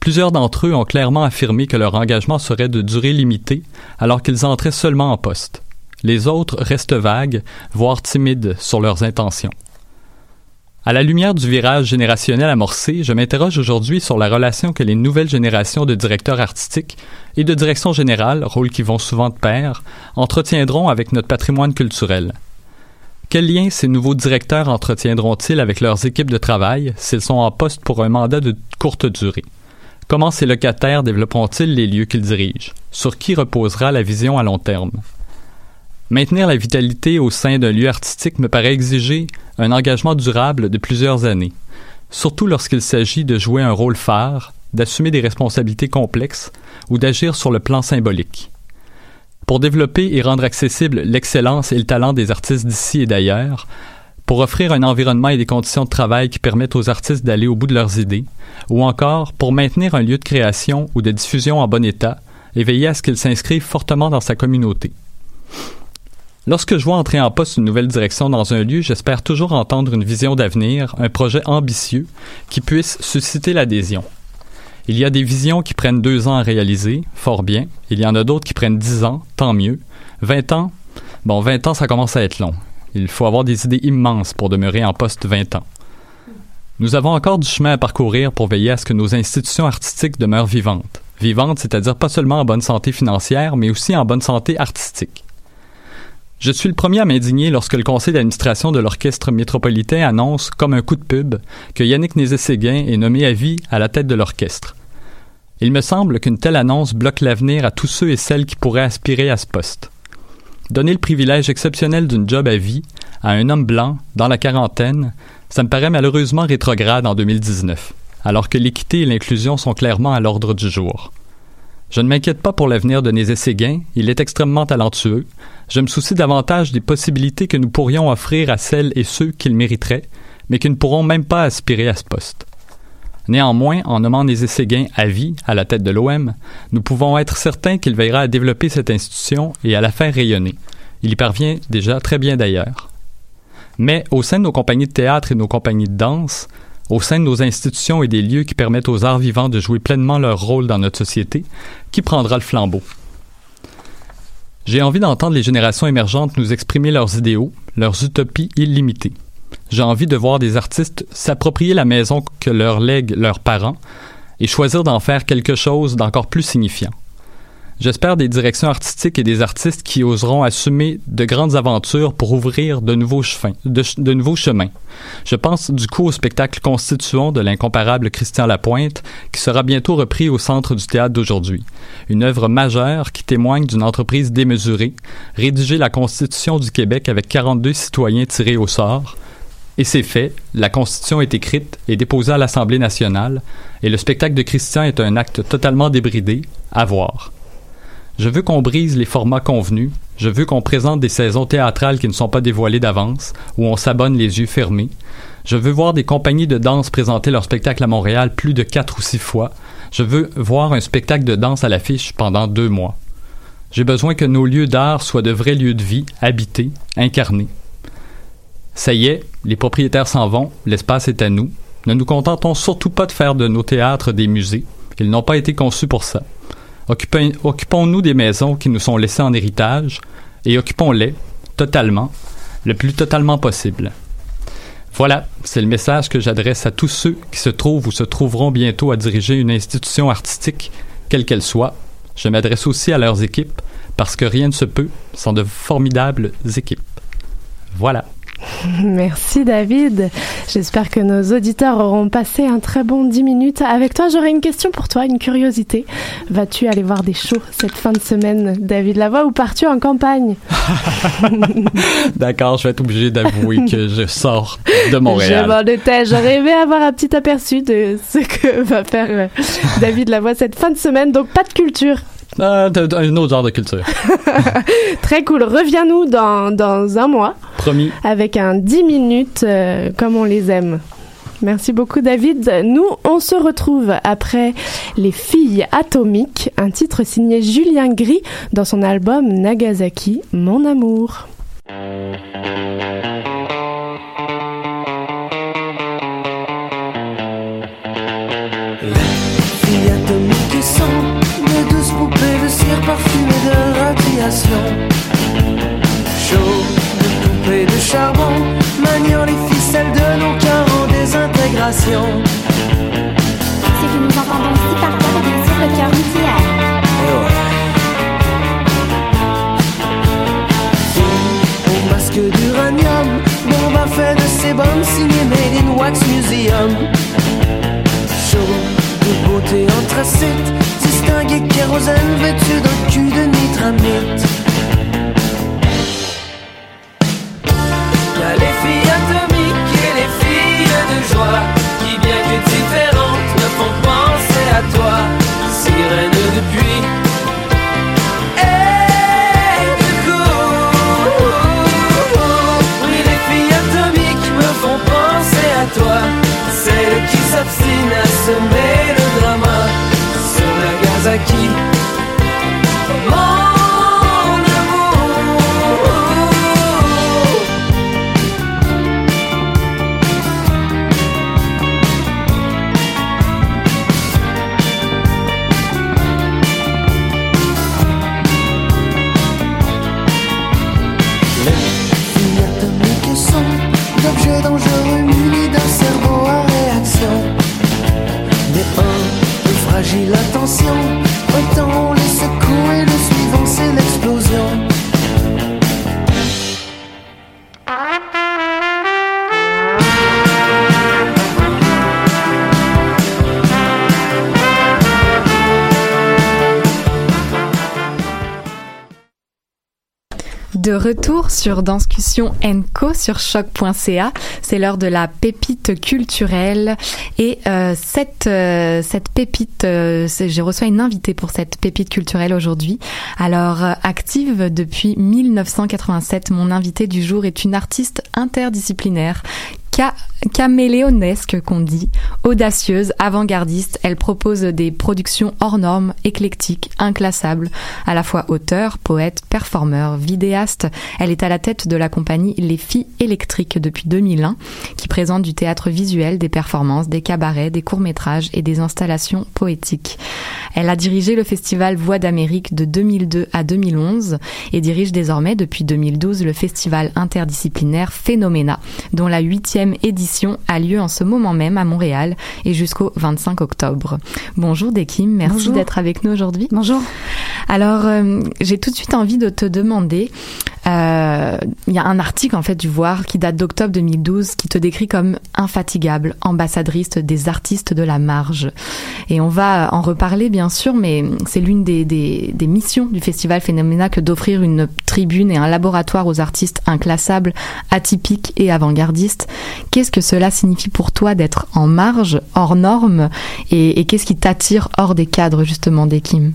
Plusieurs d'entre eux ont clairement affirmé que leur engagement serait de durée limitée alors qu'ils entraient seulement en poste. Les autres restent vagues, voire timides sur leurs intentions. À la lumière du virage générationnel amorcé, je m'interroge aujourd'hui sur la relation que les nouvelles générations de directeurs artistiques et de direction générale, rôles qui vont souvent de pair, entretiendront avec notre patrimoine culturel. Quel lien ces nouveaux directeurs entretiendront-ils avec leurs équipes de travail s'ils sont en poste pour un mandat de courte durée? Comment ces locataires développeront-ils les lieux qu'ils dirigent? Sur qui reposera la vision à long terme? Maintenir la vitalité au sein d'un lieu artistique me paraît exiger un engagement durable de plusieurs années, surtout lorsqu'il s'agit de jouer un rôle phare, d'assumer des responsabilités complexes ou d'agir sur le plan symbolique. Pour développer et rendre accessible l'excellence et le talent des artistes d'ici et d'ailleurs, pour offrir un environnement et des conditions de travail qui permettent aux artistes d'aller au bout de leurs idées, ou encore pour maintenir un lieu de création ou de diffusion en bon état et veiller à ce qu'il s'inscrive fortement dans sa communauté. Lorsque je vois entrer en poste une nouvelle direction dans un lieu, j'espère toujours entendre une vision d'avenir, un projet ambitieux qui puisse susciter l'adhésion. Il y a des visions qui prennent deux ans à réaliser, fort bien. Il y en a d'autres qui prennent dix ans, tant mieux. Vingt ans, bon, vingt ans, ça commence à être long. Il faut avoir des idées immenses pour demeurer en poste vingt ans. Nous avons encore du chemin à parcourir pour veiller à ce que nos institutions artistiques demeurent vivantes. Vivantes, c'est-à-dire pas seulement en bonne santé financière, mais aussi en bonne santé artistique. Je suis le premier à m'indigner lorsque le conseil d'administration de l'orchestre métropolitain annonce, comme un coup de pub, que Yannick Nézet-Séguin est nommé à vie à la tête de l'orchestre. Il me semble qu'une telle annonce bloque l'avenir à tous ceux et celles qui pourraient aspirer à ce poste. Donner le privilège exceptionnel d'une job à vie à un homme blanc, dans la quarantaine, ça me paraît malheureusement rétrograde en 2019, alors que l'équité et l'inclusion sont clairement à l'ordre du jour. Je ne m'inquiète pas pour l'avenir de Nézet-Séguin, il est extrêmement talentueux. Je me soucie davantage des possibilités que nous pourrions offrir à celles et ceux qui le mériteraient, mais qui ne pourront même pas aspirer à ce poste. Néanmoins, en nommant Nézet-Séguin à vie à la tête de l'OM, nous pouvons être certains qu'il veillera à développer cette institution et à la faire rayonner. Il y parvient déjà très bien d'ailleurs. Mais au sein de nos compagnies de théâtre et de nos compagnies de danse, au sein de nos institutions et des lieux qui permettent aux arts vivants de jouer pleinement leur rôle dans notre société, qui prendra le flambeau? J'ai envie d'entendre les générations émergentes nous exprimer leurs idéaux, leurs utopies illimitées. J'ai envie de voir des artistes s'approprier la maison que leur lèguent leurs parents et choisir d'en faire quelque chose d'encore plus signifiant. J'espère des directions artistiques et des artistes qui oseront assumer de grandes aventures pour ouvrir de nouveaux, chemins, de, de nouveaux chemins. Je pense du coup au spectacle constituant de l'incomparable Christian Lapointe, qui sera bientôt repris au centre du théâtre d'aujourd'hui. Une œuvre majeure qui témoigne d'une entreprise démesurée, rédiger la Constitution du Québec avec 42 citoyens tirés au sort. Et c'est fait, la Constitution est écrite et déposée à l'Assemblée nationale, et le spectacle de Christian est un acte totalement débridé, à voir. Je veux qu'on brise les formats convenus. Je veux qu'on présente des saisons théâtrales qui ne sont pas dévoilées d'avance, où on s'abonne les yeux fermés. Je veux voir des compagnies de danse présenter leur spectacle à Montréal plus de quatre ou six fois. Je veux voir un spectacle de danse à l'affiche pendant deux mois. J'ai besoin que nos lieux d'art soient de vrais lieux de vie, habités, incarnés. Ça y est, les propriétaires s'en vont, l'espace est à nous. Ne nous contentons surtout pas de faire de nos théâtres des musées. Ils n'ont pas été conçus pour ça. Occupons-nous des maisons qui nous sont laissées en héritage et occupons-les totalement, le plus totalement possible. Voilà, c'est le message que j'adresse à tous ceux qui se trouvent ou se trouveront bientôt à diriger une institution artistique, quelle qu'elle soit. Je m'adresse aussi à leurs équipes, parce que rien ne se peut sans de formidables équipes. Voilà. Merci David. J'espère que nos auditeurs auront passé un très bon 10 minutes avec toi. J'aurais une question pour toi, une curiosité. Vas-tu aller voir des shows cette fin de semaine, David Lavoie, ou pars-tu en campagne? D'accord, je vais être obligé d'avouer que je sors de Je Montréal. m'en doutais. J'aurais aimé avoir un petit aperçu de ce que va faire euh, David Lavoie cette fin de semaine. Donc pas de culture. T'as un autre genre de culture. Très cool. Reviens-nous dans, dans un mois Promis. avec un 10 minutes euh, comme on les aime. Merci beaucoup David. Nous, on se retrouve après Les filles atomiques, un titre signé Julien Gris dans son album Nagasaki, Mon amour. filles atomiques sont de douces poupées de cire parfumées de radiation. Chaud de charbon, maniant les ficelles de nos carreaux désintégration. C'est que nous entendons si par sûr le cœur nucléaire. Au masque d'uranium, à fait de sébum signé Made in Wax Museum. Chaud de beauté anthracite, distingué kérosène vêtu d'un cul de nitramite. Y'a les filles atomiques et les filles de joie Qui bien que différentes me font penser à toi. Sirène de pluie. Celles qui s'obstinent à semer le drama Sur Nagasaki retour sur Danscussion Co sur choc.ca, c'est l'heure de la pépite culturelle et euh, cette euh, cette pépite, euh, j'ai reçu une invitée pour cette pépite culturelle aujourd'hui. Alors euh, active depuis 1987, mon invitée du jour est une artiste interdisciplinaire caméléonesque qu'on dit, audacieuse, avant-gardiste. Elle propose des productions hors normes, éclectiques, inclassables, à la fois auteur, poète, performeur, vidéaste. Elle est à la tête de la compagnie Les Filles électriques depuis 2001, qui présente du théâtre visuel, des performances, des cabarets, des courts-métrages et des installations poétiques. Elle a dirigé le festival Voix d'Amérique de 2002 à 2011 et dirige désormais depuis 2012 le festival interdisciplinaire Phénoména, dont la huitième édition a lieu en ce moment même à Montréal et jusqu'au 25 octobre. Bonjour Dekim, merci d'être avec nous aujourd'hui. Bonjour. Alors, euh, j'ai tout de suite envie de te demander, euh, il y a un article en fait du Voir qui date d'octobre 2012 qui te décrit comme infatigable, ambassadrice des artistes de la marge. Et on va en reparler bien sûr, mais c'est l'une des, des, des missions du festival Phénoména que d'offrir une tribune et un laboratoire aux artistes inclassables, atypiques et avant-gardistes. Qu'est-ce que cela signifie pour toi d'être en marge, hors norme, et, et qu'est-ce qui t'attire hors des cadres justement des Kim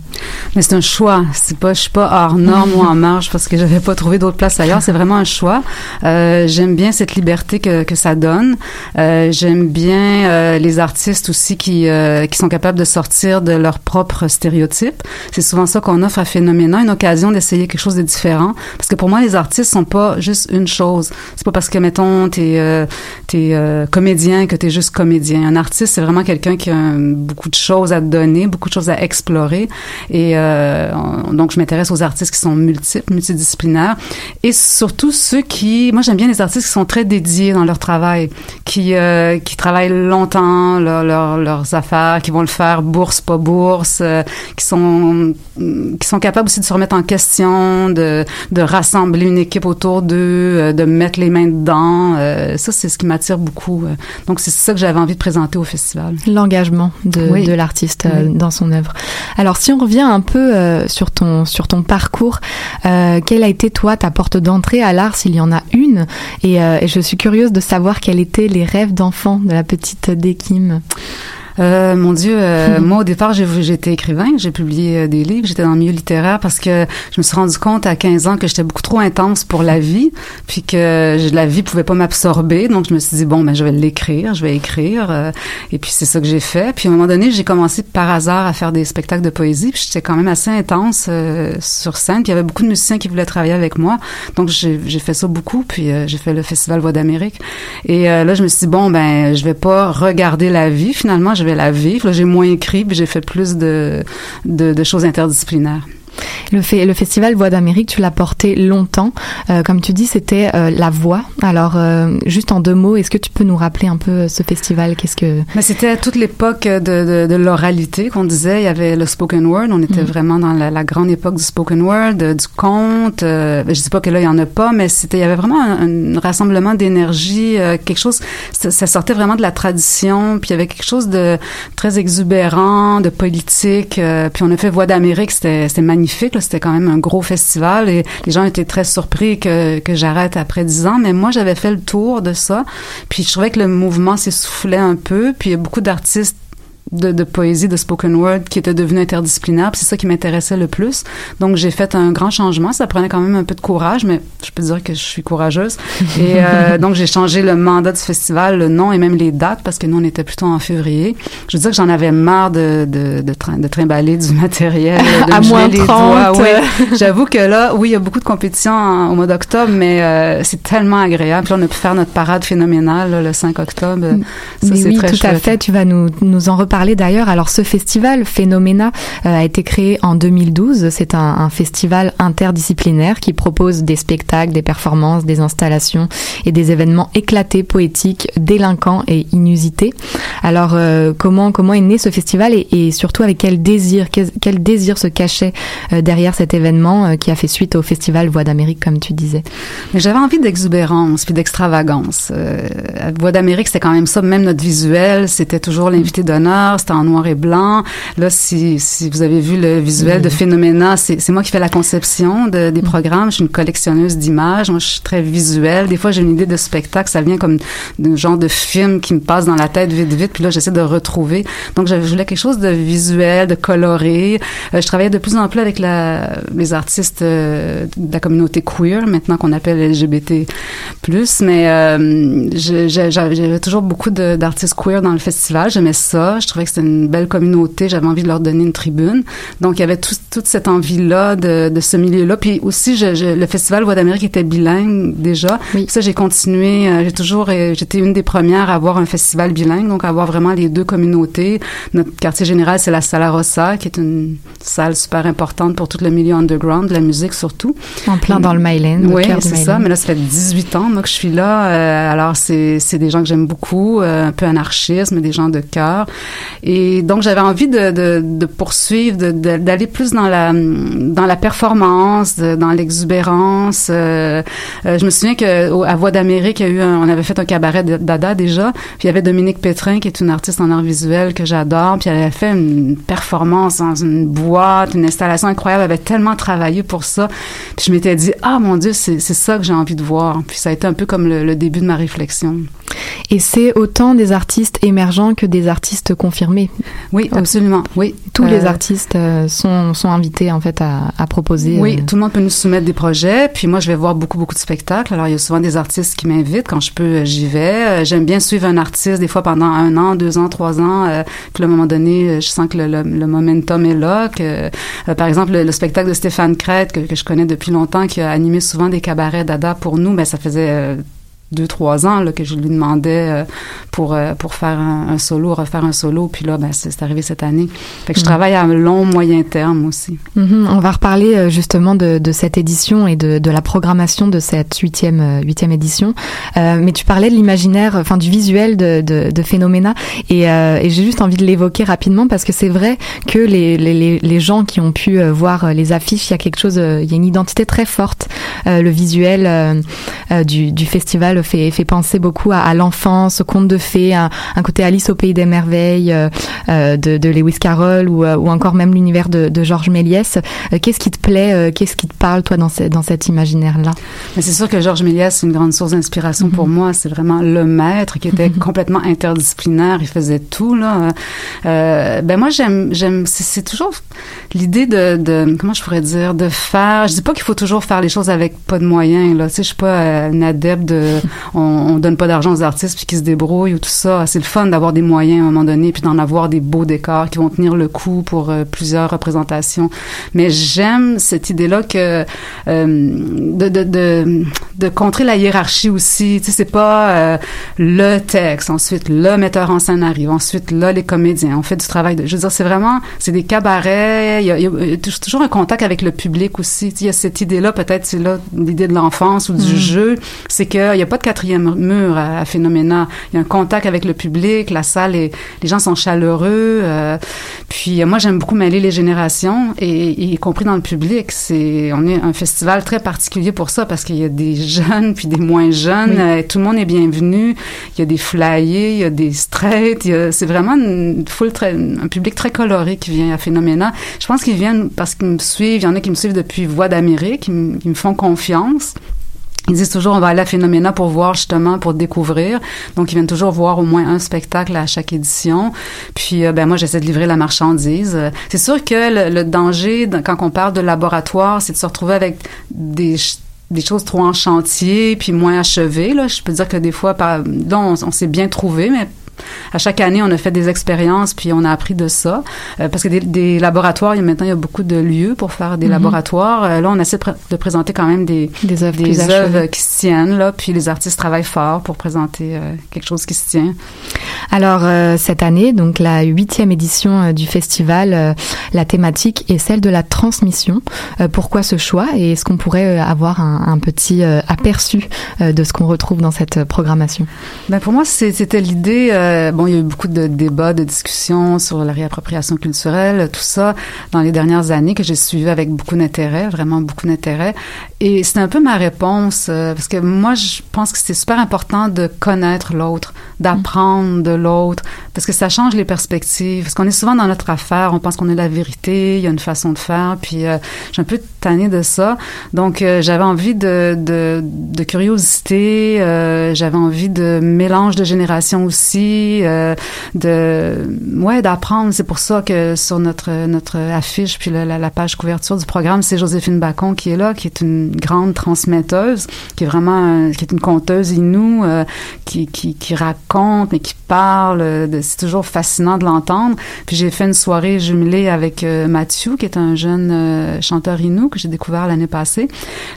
Mais c'est un choix. C'est pas, je suis pas hors norme ou en marge parce que j'avais pas trouvé d'autre place ailleurs. C'est vraiment un choix. Euh, j'aime bien cette liberté que, que ça donne. Euh, j'aime bien euh, les artistes aussi qui, euh, qui sont capables de sortir de leurs propres stéréotypes. C'est souvent ça qu'on offre à Phénoména, une occasion d'essayer quelque chose de différent. Parce que pour moi, les artistes sont pas juste une chose. C'est pas parce que, mettons, t'es, euh, t'es euh, comédien que t'es juste comédien. Un artiste, c'est vraiment quelqu'un qui a beaucoup de choses à donner, beaucoup de choses à explorer. Et on- donc, je m'intéresse aux artistes qui sont multiples, multidisciplinaires. Et surtout ceux qui... Moi, j'aime bien les artistes qui sont très dédiés dans leur travail, qui, euh, qui travaillent longtemps leur, leur- leurs affaires, qui vont le faire bourse, pas bourse, euh, qui sont qui sont capables aussi de se remettre en question, de, de rassembler une équipe autour d'eux, euh, de mettre les mains dedans. Ça, c'est ce qui m'attire beaucoup. Donc, c'est ça que j'avais envie de présenter au festival. L'engagement de, Oui. de l'artiste Oui. dans son œuvre. Alors, si on revient un peu sur ton sur ton parcours, quelle a été toi ta porte d'entrée à l'art, s'il y en a une et, euh, et je suis curieuse de savoir quels étaient les rêves d'enfant de la petite Dekim. Euh, mon Dieu, euh, moi au départ, j'étais écrivain, j'ai publié euh, des livres, j'étais dans le milieu littéraire parce que je me suis rendu compte à 15 ans que j'étais beaucoup trop intense pour la vie, puis que la vie pouvait pas m'absorber, donc je me suis dit bon, ben je vais l'écrire, je vais écrire, euh, et puis c'est ça que j'ai fait. Puis à un moment donné, j'ai commencé par hasard à faire des spectacles de poésie, puis j'étais quand même assez intense sur scène, puis il y avait beaucoup de musiciens qui voulaient travailler avec moi, donc j'ai fait ça beaucoup, puis j'ai fait le festival Voix d'Amérique, et là je me suis dit bon ben je vais pas regarder la vie finalement, je la vivre. J'ai moins écrit, puis j'ai fait plus de, de choses interdisciplinaires. Le, fait, le festival Voix d'Amérique, tu l'as porté longtemps. Euh, comme tu dis, c'était euh, la voix. Alors, euh, juste en deux mots, est-ce que tu peux nous rappeler un peu euh, ce festival? Qu'est-ce que Mais c'était à toute l'époque de, de, de l'oralité qu'on disait. Il y avait le spoken word. On était Mhm. vraiment dans la, la grande époque du spoken word, euh, du conte. Euh, je dis pas que là, il y en a pas, mais c'était, il y avait vraiment un, un rassemblement d'énergie, euh, quelque chose, ça, ça sortait vraiment de la tradition. Puis il y avait quelque chose de très exubérant, de politique. euh, puis on a fait Voix d'Amérique. C'était, c'était C'était quand même un gros festival et les gens étaient très surpris que, que j'arrête après dix ans. Mais moi, j'avais fait le tour de ça. Puis je trouvais que le mouvement s'essoufflait un peu. Puis il y a beaucoup d'artistes de, de poésie, de spoken word qui était devenu interdisciplinaire. C'est ça qui m'intéressait le plus. Donc j'ai fait un grand changement. Ça prenait quand même un peu de courage, mais je peux dire que je suis courageuse. Et euh, donc j'ai changé le mandat du festival, le nom et même les dates parce que nous on était plutôt en février. Je veux dire que j'en avais marre de de, de, de trimballer du matériel, de À me moins les 30. doigts. Oui. J'avoue que là, oui, il y a beaucoup de compétitions en- au mois d'octobre, mais euh, c'est tellement agréable. Puis là, on a pu faire notre parade phénoménale là, le 5 octobre. Ça, c'est oui, très tout à fait. Tu vas nous, nous en reparler d'ailleurs. Alors, ce festival, Phénoména, euh, a été créé en 2012. C'est un, un festival interdisciplinaire qui propose des spectacles, des performances, des installations et des événements éclatés, poétiques, délinquants et inusités. Alors, euh, comment, comment est né ce festival et, et surtout avec quel désir, quel, quel désir se cachait euh, derrière cet événement euh, qui a fait suite au festival Voix d'Amérique, comme tu disais? J'avais envie d'exubérance puis d'extravagance. Euh, Voix d'Amérique, c'était quand même ça. Même notre visuel, c'était toujours l'invité d'honneur. Couleurs, c'était en noir et blanc. Là, si, si vous avez vu le visuel de Phénoména, c'est moi qui fais la conception de, des programmes. Je suis une collectionneuse d'images. Moi, je suis très visuelle. Des fois, j'ai une idée de spectacle. Ça vient comme d'un genre de film qui me passe dans la tête vite, vite. Puis là, j'essaie de retrouver. Donc, je voulais quelque chose de visuel, de coloré. Euh, je travaillais de plus en plus avec la, les artistes euh, de la communauté queer, maintenant qu'on appelle LGBT+. Mais euh, j'avais toujours beaucoup d'artistes queer dans le festival. J'aimais ça. Je trouvais que c'était une belle communauté. J'avais envie de leur donner une tribune. Donc, il y avait tout- toute cette envie-là de, de ce milieu-là. Puis aussi, je, je- le festival Voix d'Amérique était bilingue déjà. Puis Ça, j'ai continué. euh, J'ai toujours, euh, j'étais une des premières à avoir un festival bilingue, donc à avoir vraiment les deux communautés. Notre quartier général, c'est la Sala Rossa, qui est une salle super importante pour tout le milieu underground, de la musique surtout. En plein dans le Myland, au Oui, c'est ça. Mais là, ça fait 18 ans moi, que je suis là. Euh, alors, c'est c'est des gens que j'aime beaucoup, euh, un peu anarchisme, des gens de cœur. Et donc, j'avais envie de, de, de poursuivre, de- de- d'aller plus dans la dans la performance, dans l'exubérance. Euh, euh, je me souviens que à Voix d'Amérique, on avait fait un cabaret dada déjà. Puis il y avait Dominique Pétrin, qui est une artiste en art visuel que j'adore. Puis elle avait fait une performance dans une boîte, une installation incroyable. Elle avait tellement travaillé pour ça. Puis je m'étais dit, ah mon Dieu, c'est ça que j'ai envie de voir. Puis ça a été un peu comme le, le début de ma réflexion. Et c'est autant des artistes émergents que des artistes confirmés. Oui, absolument. Oui. Tous Euh, les artistes euh, sont, sont invités en fait à, à proposer. Oui, euh, tout le monde peut nous soumettre des projets. Puis moi, je vais voir beaucoup, beaucoup de spectacles. Alors, il y a souvent des artistes qui m'invitent. Quand je peux, euh, j'y vais. Euh, J'aime bien suivre un artiste, des fois pendant un an, deux ans, trois ans. Euh, puis à un moment donné, euh, je sens que le, le, le momentum est là. Que, euh, par exemple, le, le spectacle de Stéphane Crête, que, que je connais depuis longtemps, qui a animé souvent des cabarets dada pour nous, ben ça faisait... deux trois ans là, que je lui demandais euh, pour euh, pour faire un, un solo refaire un solo puis là ben c'est arrivé cette année fait que je Mhm. travaille à long moyen terme aussi Mhm, on va reparler euh, justement de, de cette édition et de, de la programmation de cette huitième huitième édition. Euh, mais tu parlais de l'imaginaire, enfin du visuel de, de, de Phénoména, et, euh, et j'ai juste envie de l'évoquer rapidement parce que c'est vrai que les, les, les- gens qui ont pu voir les affiches, il y a quelque chose, il y a une identité très forte. Euh, le visuel du, du festival fait, fait penser beaucoup à, à l'enfance, au conte de fées, un, un côté Alice au pays des merveilles euh, euh, de, de Lewis Carroll ou, euh, ou encore même l'univers de, de Georges Méliès. Qu'est-ce qui te plaît, qu'est-ce qui te parle toi dans, ce- dans cet imaginaire-là? C'est sûr que Georges Méliès, c'est une grande source d'inspiration pour moi. C'est vraiment le maître qui était complètement interdisciplinaire. Il faisait tout, là. Euh, ben moi, j'aime, j'aime, c'est, c'est toujours l'idée de, de, comment je pourrais dire, de faire, je dis pas qu'il faut toujours faire les choses avec pas de moyens, là. Tu sais, je suis pas euh, une adepte de, on, on donne pas d'argent aux artistes puis qu'ils se débrouillent ou tout ça. C'est le fun d'avoir des moyens à un moment donné puis d'en avoir des beaux décors qui vont tenir le coup pour euh, plusieurs représentations. Mais j'aime cette idée-là que, euh, de, de, de, de contrer la hiérarchie aussi. Tu sais, c'est pas euh, le texte, ensuite le metteur en scène arrive, ensuite là les comédiens. On fait du travail. De, je veux dire, c'est vraiment, c'est des cabarets. Il y a, il y a, euh, tou- toujours un contact avec le public aussi. Tu sais, il y a cette idée-là, peut-être c'est là l'idée de l'enfance ou du Mhm. jeu, c'est qu'il n'y a pas de quatrième mur à, à Phénoména. Il y a un contact avec le public, la salle, est, les gens sont chaleureux. euh, puis moi, j'aime beaucoup mêler les générations, et, et y compris dans le public. C'est, on est un festival très particulier pour ça parce qu'il y a des jeunes puis des moins jeunes. Oui. euh, tout le monde est bienvenu. Il y a des flyés, il y a des a- C'est vraiment une foule très, un public très coloré qui vient à Phénoména. Je pense qu'ils viennent parce qu'ils me suivent. Il y en a qui me suivent depuis Voix d'Amérique, me- qui me font confiance. Ils disent toujours on va aller à Phénoména pour voir justement pour découvrir. Donc ils viennent toujours voir au moins un spectacle à chaque édition. Puis euh, ben moi j'essaie de livrer la marchandise. C'est sûr que le, danger quand on parle de laboratoire, c'est de se retrouver avec des des choses trop en chantier puis moins achevées là. Je peux dire que des fois par, là on, on s'est bien trouvé mais à chaque année, on a fait des expériences, puis on a appris de ça. Euh, parce que des, des laboratoires, il y a maintenant, il y a beaucoup de lieux pour faire des Mhm. laboratoires. Euh, là, on essaie de pr- de présenter quand même des, Des œuvres des qui se tiennent, là, puis les artistes travaillent fort pour présenter euh, quelque chose qui se tient. Alors cette année, donc la huitième édition du festival, la thématique est celle de la transmission. Pourquoi ce choix? Et est-ce qu'on pourrait avoir un, un petit aperçu de ce qu'on retrouve dans cette programmation? Ben pour moi, c'était l'idée. Euh, bon, il y a eu beaucoup de débats, de discussions sur la réappropriation culturelle, tout ça dans les dernières années que j'ai suivi avec beaucoup d'intérêt, vraiment beaucoup d'intérêt. Et c'était un peu ma réponse euh, parce que moi, je pense que c'est super important de connaître l'autre, d'apprendre de l'autre, parce que ça change les perspectives. Parce qu'on est souvent dans notre affaire, on pense qu'on a la vérité, il y a une façon de faire, puis euh, j'ai un peu tanné de ça. Donc euh, j'avais envie de, curiosité, j'avais envie de mélange de générations aussi, euh, de ouais d'apprendre. C'est pour ça que sur notre notre affiche puis la, page couverture du programme, c'est Joséphine Bacon qui est là, qui est une grande transmetteuse, qui est vraiment qui est une conteuse inou, euh, qui, qui qui raconte et qui parle. euh, C'est toujours fascinant de l'entendre. Puis j'ai fait une soirée jumelée avec Mathieu, qui est un jeune chanteur inou que j'ai découvert l'année passée.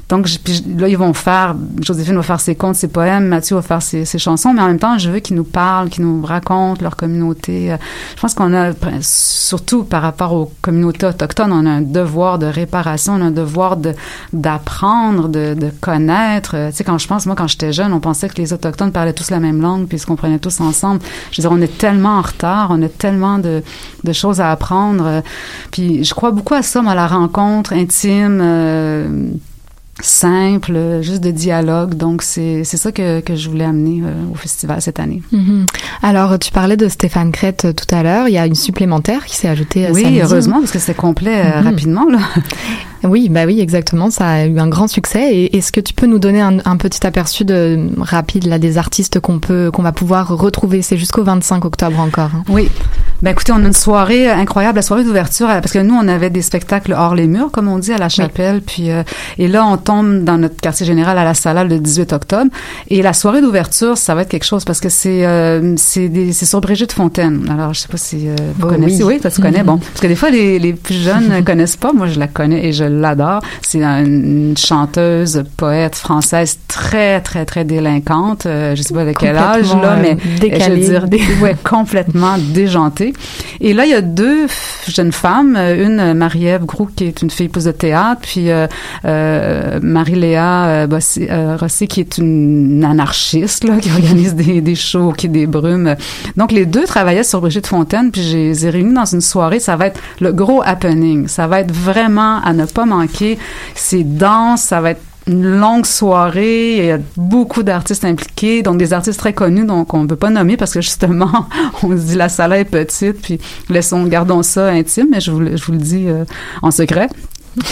Donc puis là ils vont faire, Joséphine va faire ses contes, ses poèmes, Mathieu va faire ses, ses chansons, mais en même temps je veux qu'ils nous parlent, qu'ils nous racontent leur communauté. Euh, Je pense qu'on a surtout par rapport aux communautés autochtones, on a un devoir de réparation, on a un devoir de d'apprendre, de, connaître. Euh, Tu sais quand je pense moi quand j'étais jeune, on pensait que les autochtones parlaient tous la même langue puis se comprenaient tous ensemble. Je veux dire on est tellement en retard, on a tellement de, choses à apprendre. Euh, Puis je crois beaucoup à ça, moi, la rencontre intime. Simple, juste de dialogue. Donc, c'est c'est ça que, que je voulais amener euh, au festival cette année. Mhm. Alors, tu parlais de Stéphane Crête euh, tout à l'heure. Il y a une supplémentaire qui s'est ajoutée euh, Oui, samedi. heureusement, parce que c'est complet euh, Mhm. rapidement. Là. Oui, bah oui, exactement. Ça a eu un grand succès. Et est-ce que tu peux nous donner un, un petit aperçu de rapide là des artistes qu'on peut qu'on va pouvoir retrouver? C'est jusqu'au 25 octobre encore. hein. Oui. Ben écoutez, on a une soirée incroyable, la soirée d'ouverture, euh, parce que nous, on avait des spectacles hors les murs, comme on dit, à la chapelle. Puis, euh, et là, on tombe dans notre quartier général à la Salade le 18 octobre. Et la soirée d'ouverture, ça va être quelque chose, parce que c'est euh, c'est des- c'est sur Brigitte Fontaine. Alors, je sais pas si euh, vous Oh, connaissez. oui. Oui, toi, tu connais. Bon, parce que des fois, les, les plus jeunes ne connaissent pas. Moi, je la connais et je l'adore. C'est une chanteuse, poète française très, très, très délinquante. Euh, je sais pas de quel âge, là, euh, mais décalée. je veux dire, ouais, complètement déjantée. Et là, il y a deux jeunes femmes, euh, une euh, Marie-Ève Groux qui est une fille plus de théâtre, puis euh, euh, Marie-Léa euh, Bossé- euh, Rossi qui est une anarchiste là, qui organise des, des shows qui des brumes. Donc les deux travaillaient sur Brigitte Fontaine, puis je les ai réunis dans une soirée. Ça va être le gros happening. Ça va être vraiment à ne pas manquer. C'est dense, ça va être une longue soirée, il y a beaucoup d'artistes impliqués, donc des artistes très connus, donc on ne peut pas nommer parce que justement, on se dit la salle est petite, puis laissons, gardons ça intime, mais je vous, le- je vous le dis euh, en secret.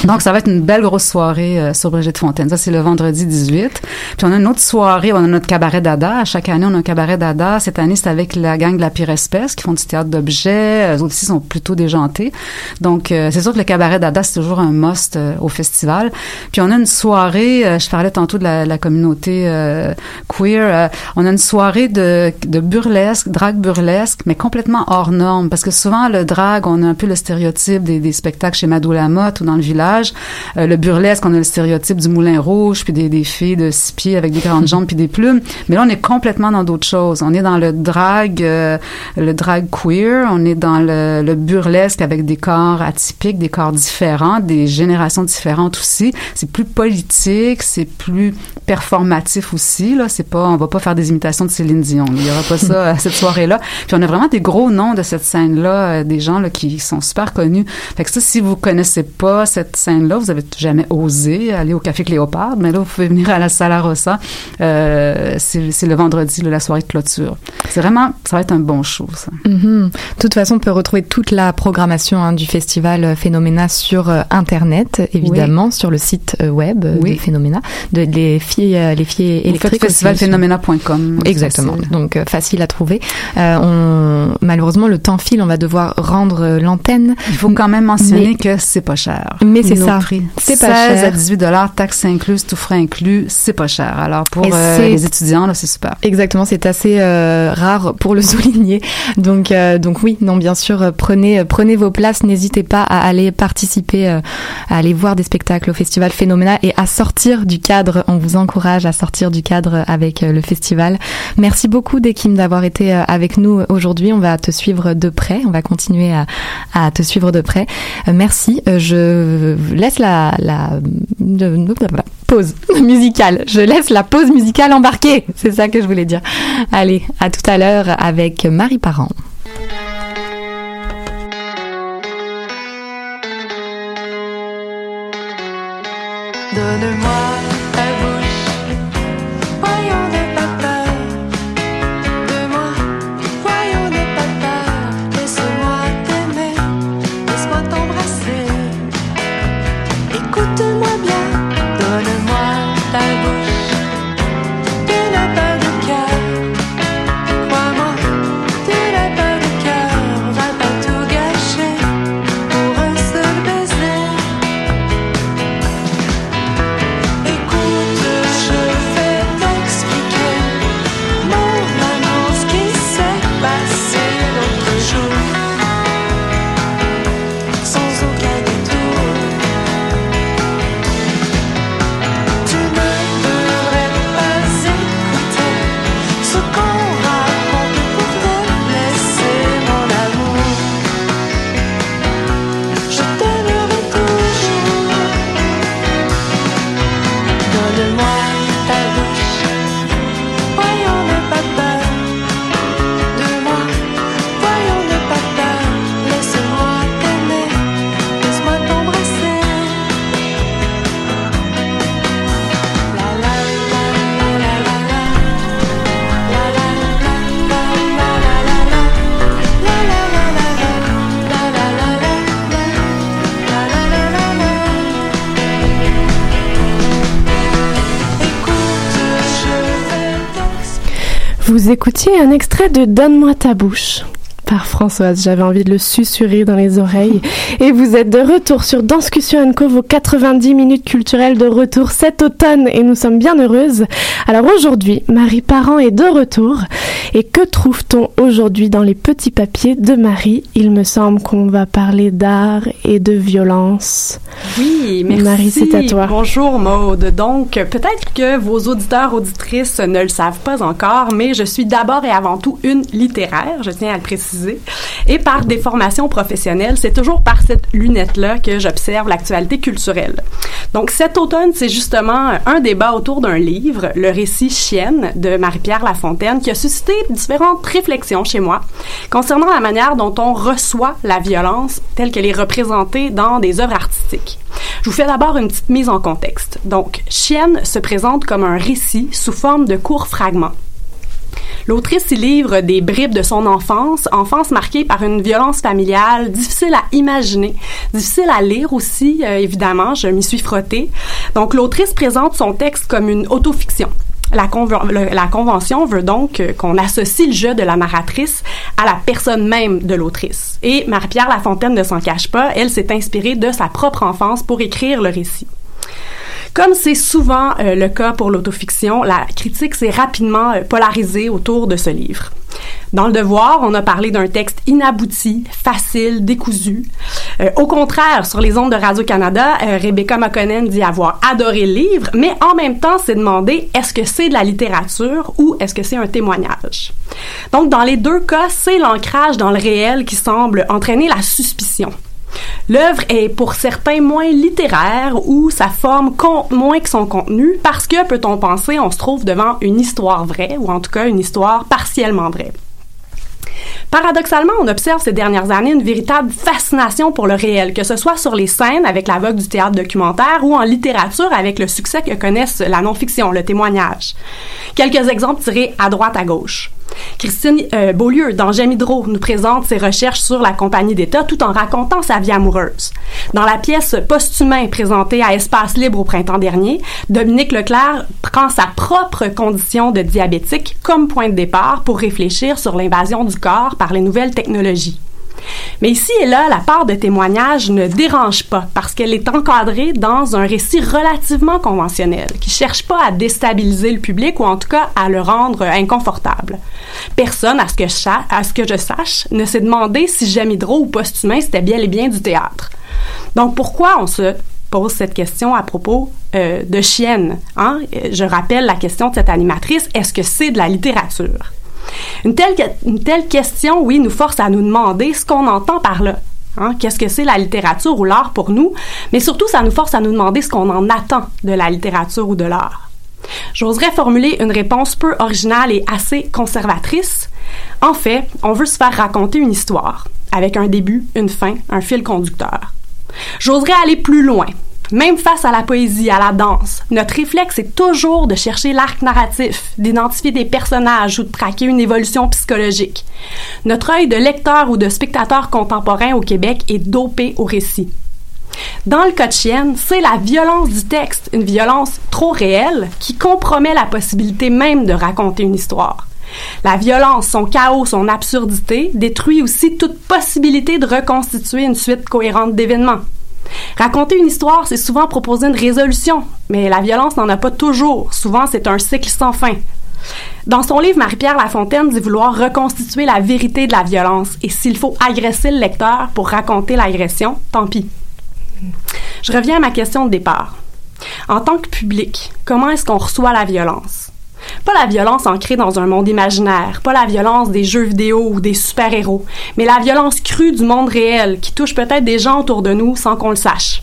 Donc, ça va être une belle grosse soirée euh, sur Brigitte Fontaine. Ça, c'est le vendredi 18. Puis, on a une autre soirée, on a notre cabaret d'Ada. Chaque année, on a un cabaret d'Ada. Cette année, c'est avec la gang de la Pire Espèce qui font du théâtre d'objets. Eux aussi sont plutôt déjantés. Donc, euh, c'est sûr que le cabaret d'Ada, c'est toujours un must euh, au festival. Puis, on a une soirée, euh, je parlais tantôt de la, la communauté euh, queer. on a une soirée de, de burlesque, drague burlesque, mais complètement hors norme. Parce que souvent, le drag, on a un peu le stéréotype des, des spectacles chez Madou Lamotte ou dans le village. Euh, le burlesque, on a le stéréotype du moulin rouge, puis des, filles de six pieds avec des grandes jambes puis des plumes. Mais là, on est complètement dans d'autres choses. On est dans le drag, euh, le drag queer. On est dans le, le burlesque avec des corps atypiques, des corps différents, des générations différentes aussi. C'est plus politique, c'est plus performatif aussi. Là, c'est pas, on va pas faire des imitations de Céline Dion. Il y aura pas ça à cette soirée-là. Puis on a vraiment des gros noms de cette scène-là, euh, des gens là qui sont super connus. Fait que ça, si vous connaissez pas cette scène-là, vous avez jamais osé aller au Café Cléopâtre, mais là, vous pouvez venir à la Sala Rossa. Euh, c'est le vendredi, là, la soirée de clôture. C'est vraiment, ça va être un bon show, ça. Mhm. De toute façon, on peut retrouver toute la programmation hein, du festival euh, Phénoména sur euh, Internet, évidemment, sur le site euh, web euh, Oui. de Phénoména, de les filles, euh, les filles électriques. festivalphénoména.com. Exactement. Donc facile à trouver. On, malheureusement, le temps file. On va devoir rendre l'antenne. Il faut quand même mentionner que c'est pas cher. Mais c'est ça. C'est 16 pas cher. à 18 dollars, taxes incluses, tout frais inclus, c'est pas cher. Alors pour euh, les étudiants, là, c'est super. Exactement, c'est assez euh, rare pour le souligner. Donc, euh, donc oui, non, bien sûr, prenez, prenez vos places. N'hésitez pas à aller participer, à aller voir des spectacles au Festival Phénoména et à sortir du cadre. On vous encourage à sortir du cadre avec le festival. Merci beaucoup, Dekim, d'avoir été avec nous aujourd'hui. On va te suivre de près. On va continuer à, à te suivre de près. Merci. Euh, laisse la, la, pause musicale. Je laisse la pause musicale embarquer. C'est ça que je voulais dire. Allez, à tout à l'heure avec Marie Parent. Vous écoutiez un extrait de Donne-moi ta bouche par Françoise. J'avais envie de le susurrer dans les oreilles. Et vous êtes de retour sur Danscussion Co, vos 90 minutes culturelles de retour cet automne et nous sommes bien heureuses. Alors aujourd'hui, Marie Parent est de retour. Et que trouve-t-on aujourd'hui dans les petits papiers de Marie Il me semble qu'on va parler d'art et de violence. Oui, merci. Marie, c'est à toi. Bonjour Maude. Donc, peut-être que vos auditeurs, auditrices ne le savent pas encore, mais je suis d'abord et avant tout une littéraire, je tiens à le préciser. Et par des formations professionnelles, c'est toujours par cette lunette-là que j'observe l'actualité culturelle. Donc, cet automne, c'est justement un débat autour d'un livre, le récit Chienne de Marie-Pierre Lafontaine, qui a suscité différentes réflexions chez moi concernant la manière dont on reçoit la violence telle qu'elle est représentée dans des œuvres artistiques. Je vous fais d'abord une petite mise en contexte. Donc, Chienne se présente comme un récit sous forme de courts fragments. L'autrice y livre des bribes de son enfance, enfance marquée par une violence familiale difficile à imaginer, difficile à lire aussi, euh, évidemment, je m'y suis frottée. Donc l'autrice présente son texte comme une autofiction. La, convention veut donc euh, qu'on associe le jeu de la narratrice à la personne même de l'autrice. Et Marie-Pierre Lafontaine ne s'en cache pas, elle s'est inspirée de sa propre enfance pour écrire le récit. Comme c'est souvent euh, le cas pour l'autofiction, la critique s'est rapidement euh, polarisée autour de ce livre. Dans Le Devoir, on a parlé d'un texte inabouti, facile, décousu. Euh, au contraire, sur les ondes de Radio-Canada, Rebecca McConnell dit avoir adoré le livre, mais en même temps s'est demandé est-ce que c'est de la littérature ou est-ce que c'est un témoignage? Donc, dans les deux cas, c'est l'ancrage dans le réel qui semble entraîner la suspicion. L'œuvre est pour certains moins littéraire ou sa forme compte moins que son contenu parce que, peut-on penser, on se trouve devant une histoire vraie ou en tout cas une histoire partiellement vraie. Paradoxalement, on observe ces dernières années une véritable fascination pour le réel, que ce soit sur les scènes avec la vogue du théâtre documentaire ou en littérature avec le succès que connaissent la non-fiction, le témoignage. Quelques exemples tirés à droite à gauche. Christine euh, Beaulieu, dans J'aime Hydro, nous présente ses recherches sur la compagnie d'État tout en racontant sa vie amoureuse. Dans la pièce Post-humain présentée à Espace Libre au printemps dernier, Dominique Leclerc prend sa propre condition de diabétique comme point de départ pour réfléchir sur l'invasion du corps par les nouvelles technologies. Mais ici et là, la part de témoignage ne dérange pas parce qu'elle est encadrée dans un récit relativement conventionnel qui cherche pas à déstabiliser le public ou en tout cas à le rendre inconfortable. Personne, à ce que je, sache, ne s'est demandé si J'aime Hydro ou Post-humain c'était bien et bien du théâtre. Donc pourquoi on se pose cette question à propos euh, de Chienne hein? Je rappelle la question de cette animatrice, est-ce que c'est de la littérature? Une telle, question, oui, nous force à nous demander ce qu'on entend par là. Hein, Qu'est-ce que c'est la littérature ou l'art pour nous? Mais surtout, ça nous force à nous demander ce qu'on en attend de la littérature ou de l'art. J'oserais formuler une réponse peu originale et assez conservatrice. En fait, on veut se faire raconter une histoire, avec un début, une fin, un fil conducteur. J'oserais aller plus loin. Même face à la poésie, à la danse, notre réflexe est toujours de chercher l'arc narratif, d'identifier des personnages ou de traquer une évolution psychologique. Notre œil de lecteur ou de spectateur contemporain au Québec est dopé au récit. Dans le cas de chienne, c'est la violence du texte, une violence trop réelle, qui compromet la possibilité même de raconter une histoire. La violence, son chaos, son absurdité détruit aussi toute possibilité de reconstituer une suite cohérente d'événements. Raconter une histoire, c'est souvent proposer une résolution, mais la violence n'en a pas toujours. Souvent, c'est un cycle sans fin. Dans son livre, Marie-Pierre Lafontaine dit vouloir reconstituer la vérité de la violence, et s'il faut agresser le lecteur pour raconter l'agression, tant pis. Je reviens à ma question de départ. En tant que public, comment est-ce qu'on reçoit la violence? Pas la violence ancrée dans un monde imaginaire, pas la violence des jeux vidéo ou des super-héros, mais la violence crue du monde réel qui touche peut-être des gens autour de nous sans qu'on le sache.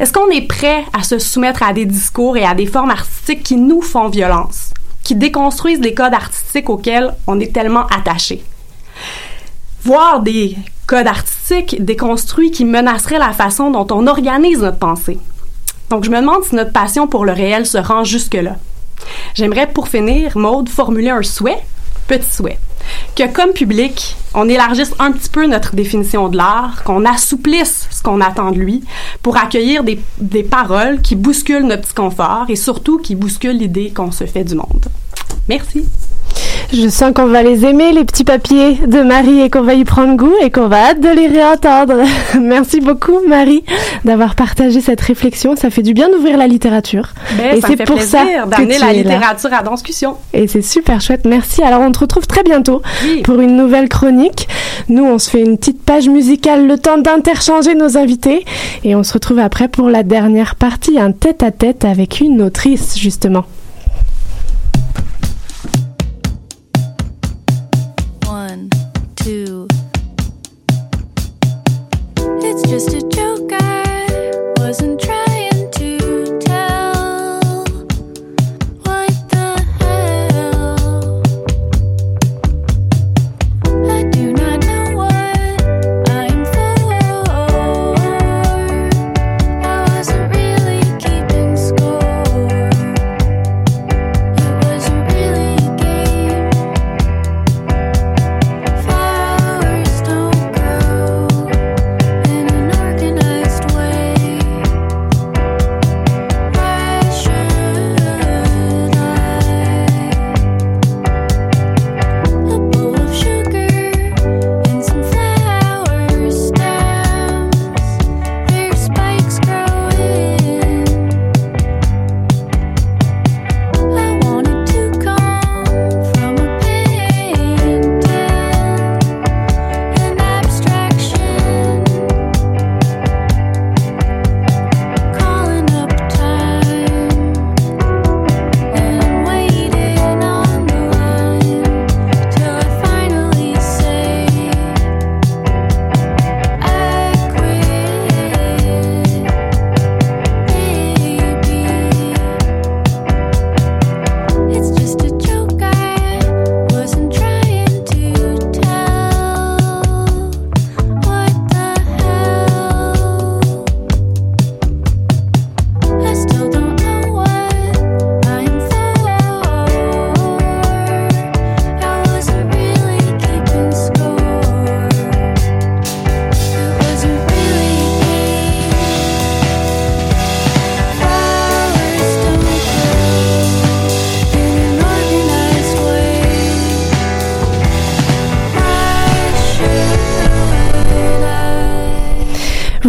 Est-ce qu'on est prêt à se soumettre à des discours et à des formes artistiques qui nous font violence, qui déconstruisent les codes artistiques auxquels on est tellement attaché? Voir des codes artistiques déconstruits qui menaceraient la façon dont on organise notre pensée. Donc je me demande si notre passion pour le réel se rend jusque-là. J'aimerais pour finir, Maude, formuler un souhait, petit souhait, que comme public, on élargisse un petit peu notre définition de l'art, qu'on assouplisse ce qu'on attend de lui pour accueillir des, des paroles qui bousculent notre petit confort et surtout qui bousculent l'idée qu'on se fait du monde. Merci. Je sens qu'on va les aimer, les petits papiers de Marie, et qu'on va y prendre goût et qu'on va hâte de les réentendre. Merci beaucoup, Marie, d'avoir partagé cette réflexion. Ça fait du bien d'ouvrir la littérature. Ben, et c'est pour plaisir ça que d'amener la là. littérature à discussion. Et c'est super chouette. Merci. Alors, on te retrouve très bientôt pour une nouvelle chronique. Nous, on se fait une petite page musicale, le temps d'interchanger nos invités. Et on se retrouve après pour la dernière partie, un tête-à-tête avec une autrice, justement. sister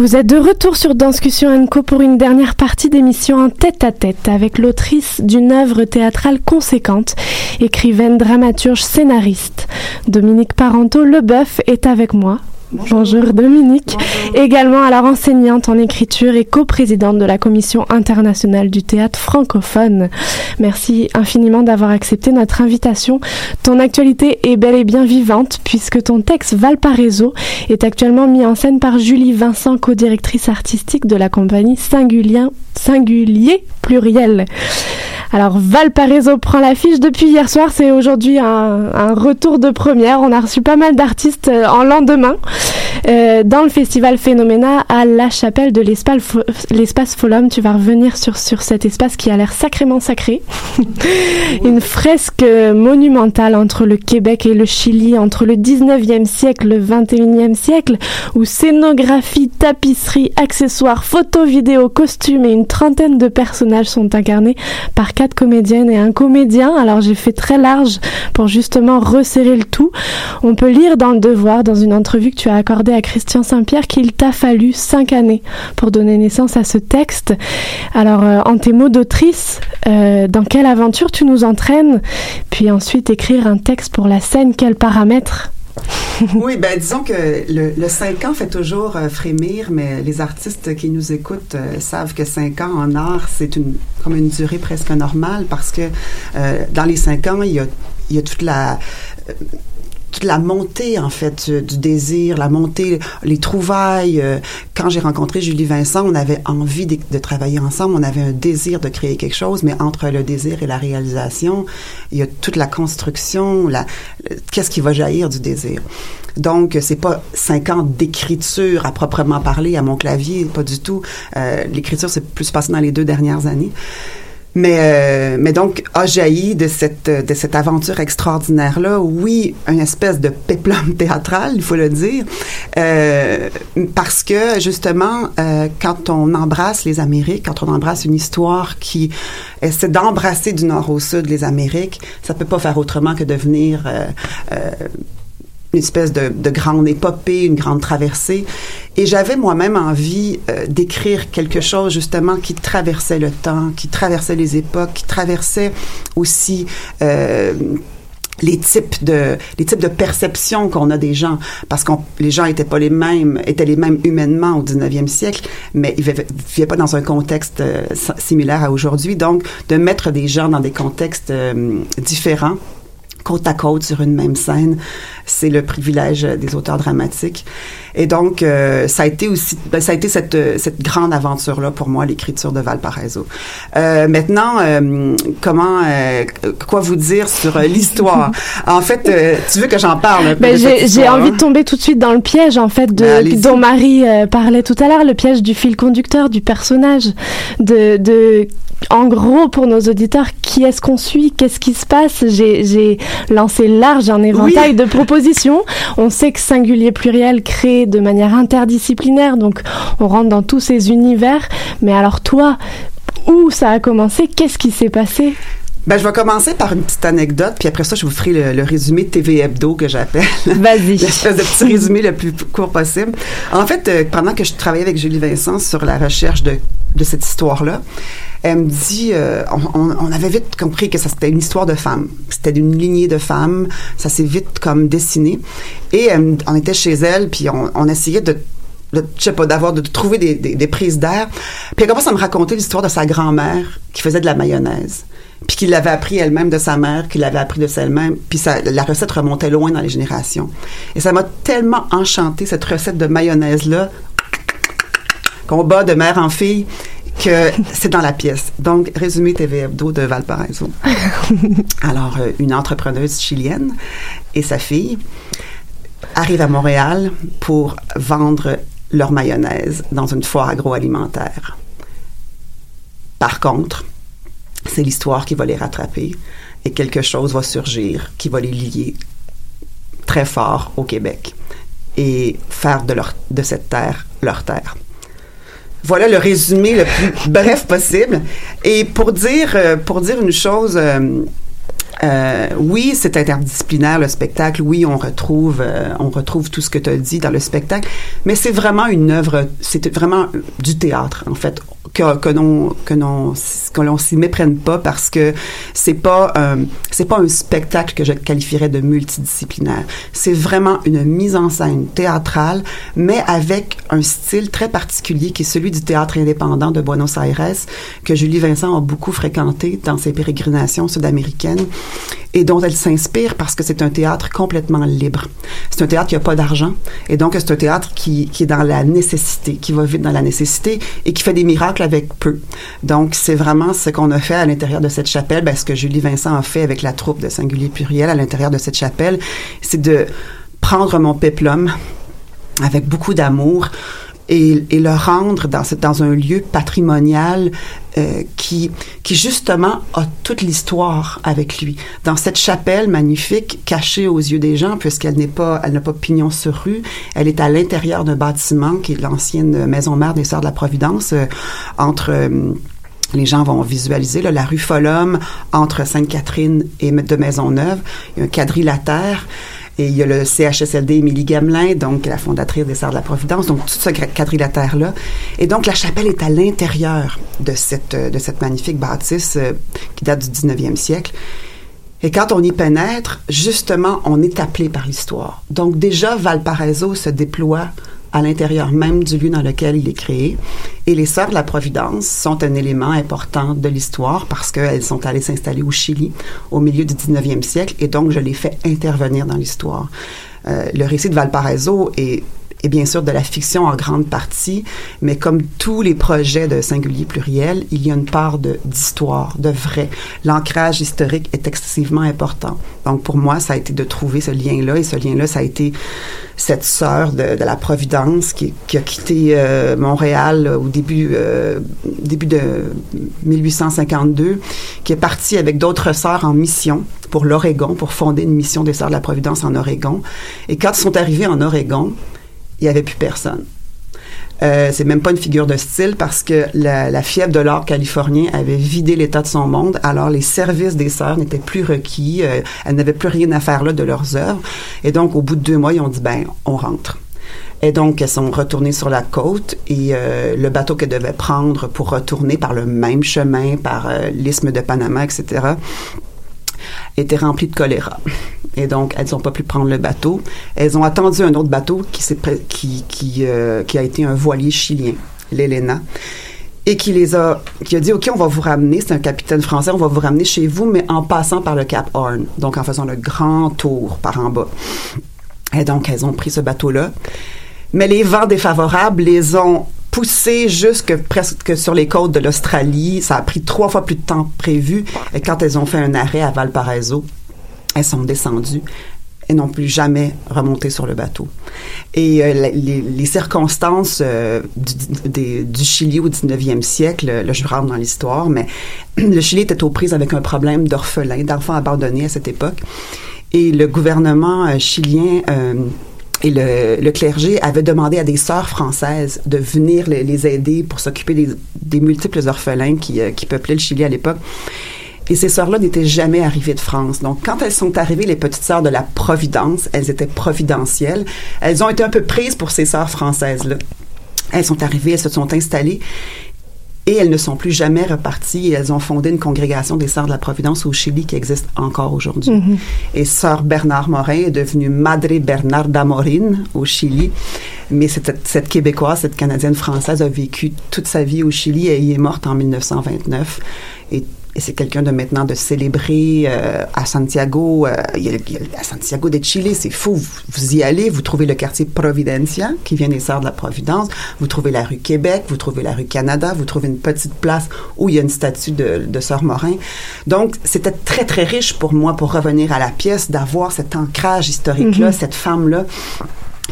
Vous êtes de retour sur Danscussion Co pour une dernière partie d'émission en tête-à-tête avec l'autrice d'une œuvre théâtrale conséquente, écrivaine, dramaturge, scénariste. Dominique Parento Leboeuf est avec moi. Bonjour, Dominique. Également alors enseignante en écriture et coprésidente de la Commission internationale du théâtre francophone. Merci infiniment d'avoir accepté notre invitation. Ton actualité est bel et bien vivante puisque ton texte Valparaiso est actuellement mis en scène par Julie Vincent, co-directrice artistique de la compagnie Singulier, Singulier Pluriel. Alors Valparaiso prend l'affiche depuis hier soir, c'est aujourd'hui un, un retour de première. On a reçu pas mal d'artistes euh, en lendemain. Euh, dans le festival Phénoména à la chapelle de l'espace Folum. Tu vas revenir sur, sur cet espace qui a l'air sacrément sacré. Une fresque monumentale entre le Québec et le Chili, entre le 19e siècle, le 21e siècle, où scénographie, tapisserie, accessoires, photos, vidéos, costumes et une trentaine de personnages sont incarnés par quatre comédiennes et un comédien. Alors j'ai fait très large pour justement resserrer le tout. On peut lire dans le Devoir, dans une entrevue que tu as accordée à Christian Saint-Pierre, qu'il t'a fallu cinq années pour donner naissance à ce texte. Alors, euh, en tes mots d'autrice, euh, dans quelle aventure tu nous entraînes? Puis ensuite, écrire un texte pour la scène, quels paramètres oui, ben disons que le, le 5 ans fait toujours euh, frémir, mais les artistes qui nous écoutent euh, savent que 5 ans en art, c'est une comme une durée presque normale parce que euh, dans les 5 ans, il y a, toute la toute la montée en fait euh, du désir, la montée, les trouvailles. euh, Quand j'ai rencontré Julie Vincent, on avait envie de, de travailler ensemble, on avait un désir de créer quelque chose, mais entre le désir et la réalisation, il y a toute la construction, qu'est-ce qui va jaillir du désir. Donc c'est pas cinq ans d'écriture à proprement parler à mon clavier, pas du tout. Euh, L'écriture c'est plus passé dans les deux dernières années. Mais, euh, mais donc, a jailli de cette, de cette aventure extraordinaire-là, oui, une espèce de péplum théâtral, il faut le dire, euh, parce que, justement, euh, quand on embrasse les Amériques, quand on embrasse une histoire qui essaie d'embrasser du nord au sud les Amériques, ça peut pas faire autrement que devenir... une espèce de, de grande épopée, une grande traversée. Et j'avais moi-même envie euh, d'écrire quelque chose justement qui traversait le temps, qui traversait les époques, qui traversait aussi euh, les types de les types de perceptions qu'on a des gens parce que les gens étaient pas les mêmes étaient les mêmes humainement au 19e siècle mais ils vivaient, pas dans un contexte euh, si- similaire à aujourd'hui donc de mettre des gens dans des contextes euh, différents côte à côte sur une même scène, c'est le privilège des auteurs dramatiques. Et donc, euh, ça a été aussi, ben, ça a été cette, euh, cette grande aventure-là pour moi, l'écriture de Valparaiso. Euh, maintenant, euh, comment, quoi vous dire sur l'histoire? En fait, tu veux que j'en parle Ben, j'ai envie de tomber tout de suite dans le piège en fait de Ben, dont Marie parlait tout à l'heure, le piège du fil conducteur du personnage, de, de en gros pour nos auditeurs, qui est-ce qu'on suit, qu'est-ce qui se passe? J'ai j'ai lancé large un éventail de propositions. On sait que singulier pluriel crée de manière interdisciplinaire, donc on rentre dans tous ces univers. Mais alors toi, où ça a commencé? Qu'est-ce qui s'est passé? Ben, je vais commencer par une petite anecdote, puis après ça, je vous ferai le, le résumé de TV Hebdo que j'appelle. Vas-y. L'espèce de petit résumé le plus court possible. En fait, euh, pendant que je travaillais avec Julie Vincent sur la recherche de, de cette histoire-là, elle me dit, euh, on, avait vite compris que ça c'était une histoire de femmes. C'était d'une lignée de femmes. Ça s'est vite comme dessiné. Et euh, on était chez elle, puis on, on essayait de de, je sais pas, d'avoir, de trouver des, des, des prises d'air. Puis elle commence à me raconter l'histoire de sa grand-mère qui faisait de la mayonnaise. Puis qu'il l'avait appris elle-même de sa mère, qu'il l'avait appris de elle-même. Puis ça, la recette remontait loin dans les générations. Et ça m'a tellement enchanté, cette recette de mayonnaise-là, qu'on bat de mère en fille, que c'est dans la pièce. Donc, résumé TV Hebdo de Valparaiso. Alors, euh, une entrepreneuse chilienne et sa fille arrivent à Montréal pour vendre leur mayonnaise dans une foire agroalimentaire. Par contre, c'est l'histoire qui va les rattraper et quelque chose va surgir qui va les lier très fort au Québec et faire de, leur, de cette terre leur terre. Voilà le résumé le plus bref possible. Et pour dire, euh, pour dire une chose, euh, oui, c'est interdisciplinaire le spectacle. Oui, on retrouve, euh, on retrouve tout ce que tu as dit dans le spectacle, mais c'est vraiment une œuvre, c'est vraiment du théâtre en fait que que l'on que l'on que l'on s'y méprenne pas parce que c'est pas euh, c'est pas un spectacle que je qualifierais de multidisciplinaire. C'est vraiment une mise en scène théâtrale, mais avec un style très particulier qui est celui du théâtre indépendant de Buenos Aires que Julie Vincent a beaucoup fréquenté dans ses pérégrinations sud-américaines et dont elle s'inspire parce que c'est un théâtre complètement libre. C'est un théâtre qui n'a pas d'argent et donc c'est un théâtre qui, est dans la nécessité, qui va vite dans la nécessité et qui fait des miracles avec peu. Donc c'est vraiment ce qu'on a fait à l'intérieur de cette chapelle, ben, ce que Julie Vincent a fait avec la troupe de Singulier Pluriel à l'intérieur de cette chapelle, c'est de prendre mon péplum avec beaucoup d'amour et, le rendre dans un lieu patrimonial euh, qui, qui justement a toute l'histoire avec lui. Dans cette chapelle magnifique, cachée aux yeux des gens, puisqu'elle n'est pas, elle n'a pas pignon sur rue, elle est à l'intérieur d'un bâtiment qui est l'ancienne maison mère des Sœurs de la Providence, euh, entre euh, les gens vont visualiser là, la rue Follum entre Sainte-Catherine et de Maisonneuve. Il y a un quadrilatère. Et il y a le CHSLD Émilie Gamelin, donc la fondatrice des Sœurs de la Providence, donc tout ce quadrilatère-là. Et donc la chapelle est à l'intérieur de cette, euh, de cette magnifique bâtisse euh, qui date du 19e siècle. Et quand on y pénètre, justement, on est appelé par l'histoire. Donc déjà, Valparaiso se déploie à l'intérieur même du lieu dans lequel il est créé. Et les Sœurs de la Providence sont un élément important de l'histoire parce qu'elles sont allées s'installer au Chili au milieu du 19e siècle et donc je les fais intervenir dans l'histoire. Euh, le récit de Valparaiso est est bien sûr de la fiction en grande partie, mais comme tous les projets de singulier pluriel, il y a une part de- d'histoire, de, vrai. L'ancrage historique est excessivement important. Donc pour moi, ça a été de trouver ce lien-là, et ce lien-là, ça a été cette sœur de, de la Providence qui, qui a quitté euh, Montréal au début, euh, début de 1852, qui est partie avec d'autres sœurs en mission pour l'Oregon, pour fonder une mission des sœurs de la Providence en Oregon. Et quand ils sont arrivés en Oregon, il n'y avait plus personne. Euh, c'est même pas une figure de style parce que la, fièvre de l'or californien avait vidé l'état de son monde. Alors les services des sœurs n'étaient plus requis. euh, elles n'avaient plus rien à faire là de leurs œuvres. Et donc au bout de deux mois, ils ont dit ben on rentre. Et donc, elles sont retournées sur la côte et euh, le bateau qu'elles devaient prendre pour retourner par le même chemin, par euh, l'isthme de Panama, etc., était rempli de choléra. Et donc, elles n'ont pas pu prendre le bateau. Elles ont attendu un autre bateau qui, qui, qui, euh, qui a été un voilier chilien, l'Elena, et qui les a, qui a dit, OK, on va vous ramener, c'est un capitaine français, on va vous ramener chez vous, mais en passant par le Cap Horn, donc en faisant le grand tour par en bas. Et donc, elles ont pris ce bateau-là. Mais les vents défavorables les ont poussés jusque presque sur les côtes de l'Australie. Ça a pris trois fois plus de temps prévu. Et quand elles ont fait un arrêt à Valparaiso, elles sont descendues et n'ont plus jamais remonté sur le bateau. Et euh, les, circonstances euh, du, Chili au 19e siècle, là je rentre dans l'histoire, mais le Chili était aux prises avec un problème d'orphelins, d'enfants abandonnés à cette époque. Et le gouvernement euh, chilien euh, et le, le clergé avaient demandé à des sœurs françaises de venir les, les aider pour s'occuper des, des multiples orphelins qui, euh, qui peuplaient le Chili à l'époque. Et ces sœurs-là n'étaient jamais arrivées de France. Donc, quand elles sont arrivées, les petites sœurs de la Providence, elles étaient providentielles. Elles ont été un peu prises pour ces sœurs françaises-là. Elles sont arrivées, elles se sont installées. Et elles ne sont plus jamais reparties et elles ont fondé une congrégation des Sœurs de la Providence au Chili qui existe encore aujourd'hui. Mhm. Et Sœur Bernard Morin est devenue Madre Bernarda Morin au Chili. Mais cette, cette Québécoise, cette Canadienne française a vécu toute sa vie au Chili et y est morte en 1929. Et et c'est quelqu'un de maintenant de célébrer euh, à Santiago, euh, il y a- il y a- à Santiago de Chile, c'est fou. Vous, vous y allez, vous trouvez le quartier Providencia, qui vient des Sœurs de la Providence. Vous trouvez la rue Québec, vous trouvez la rue Canada, vous trouvez une petite place où il y a une statue de, de Sœur Morin. Donc, c'était très, très riche pour moi, pour revenir à la pièce, d'avoir cet ancrage historique-là, Mhm. cette femme-là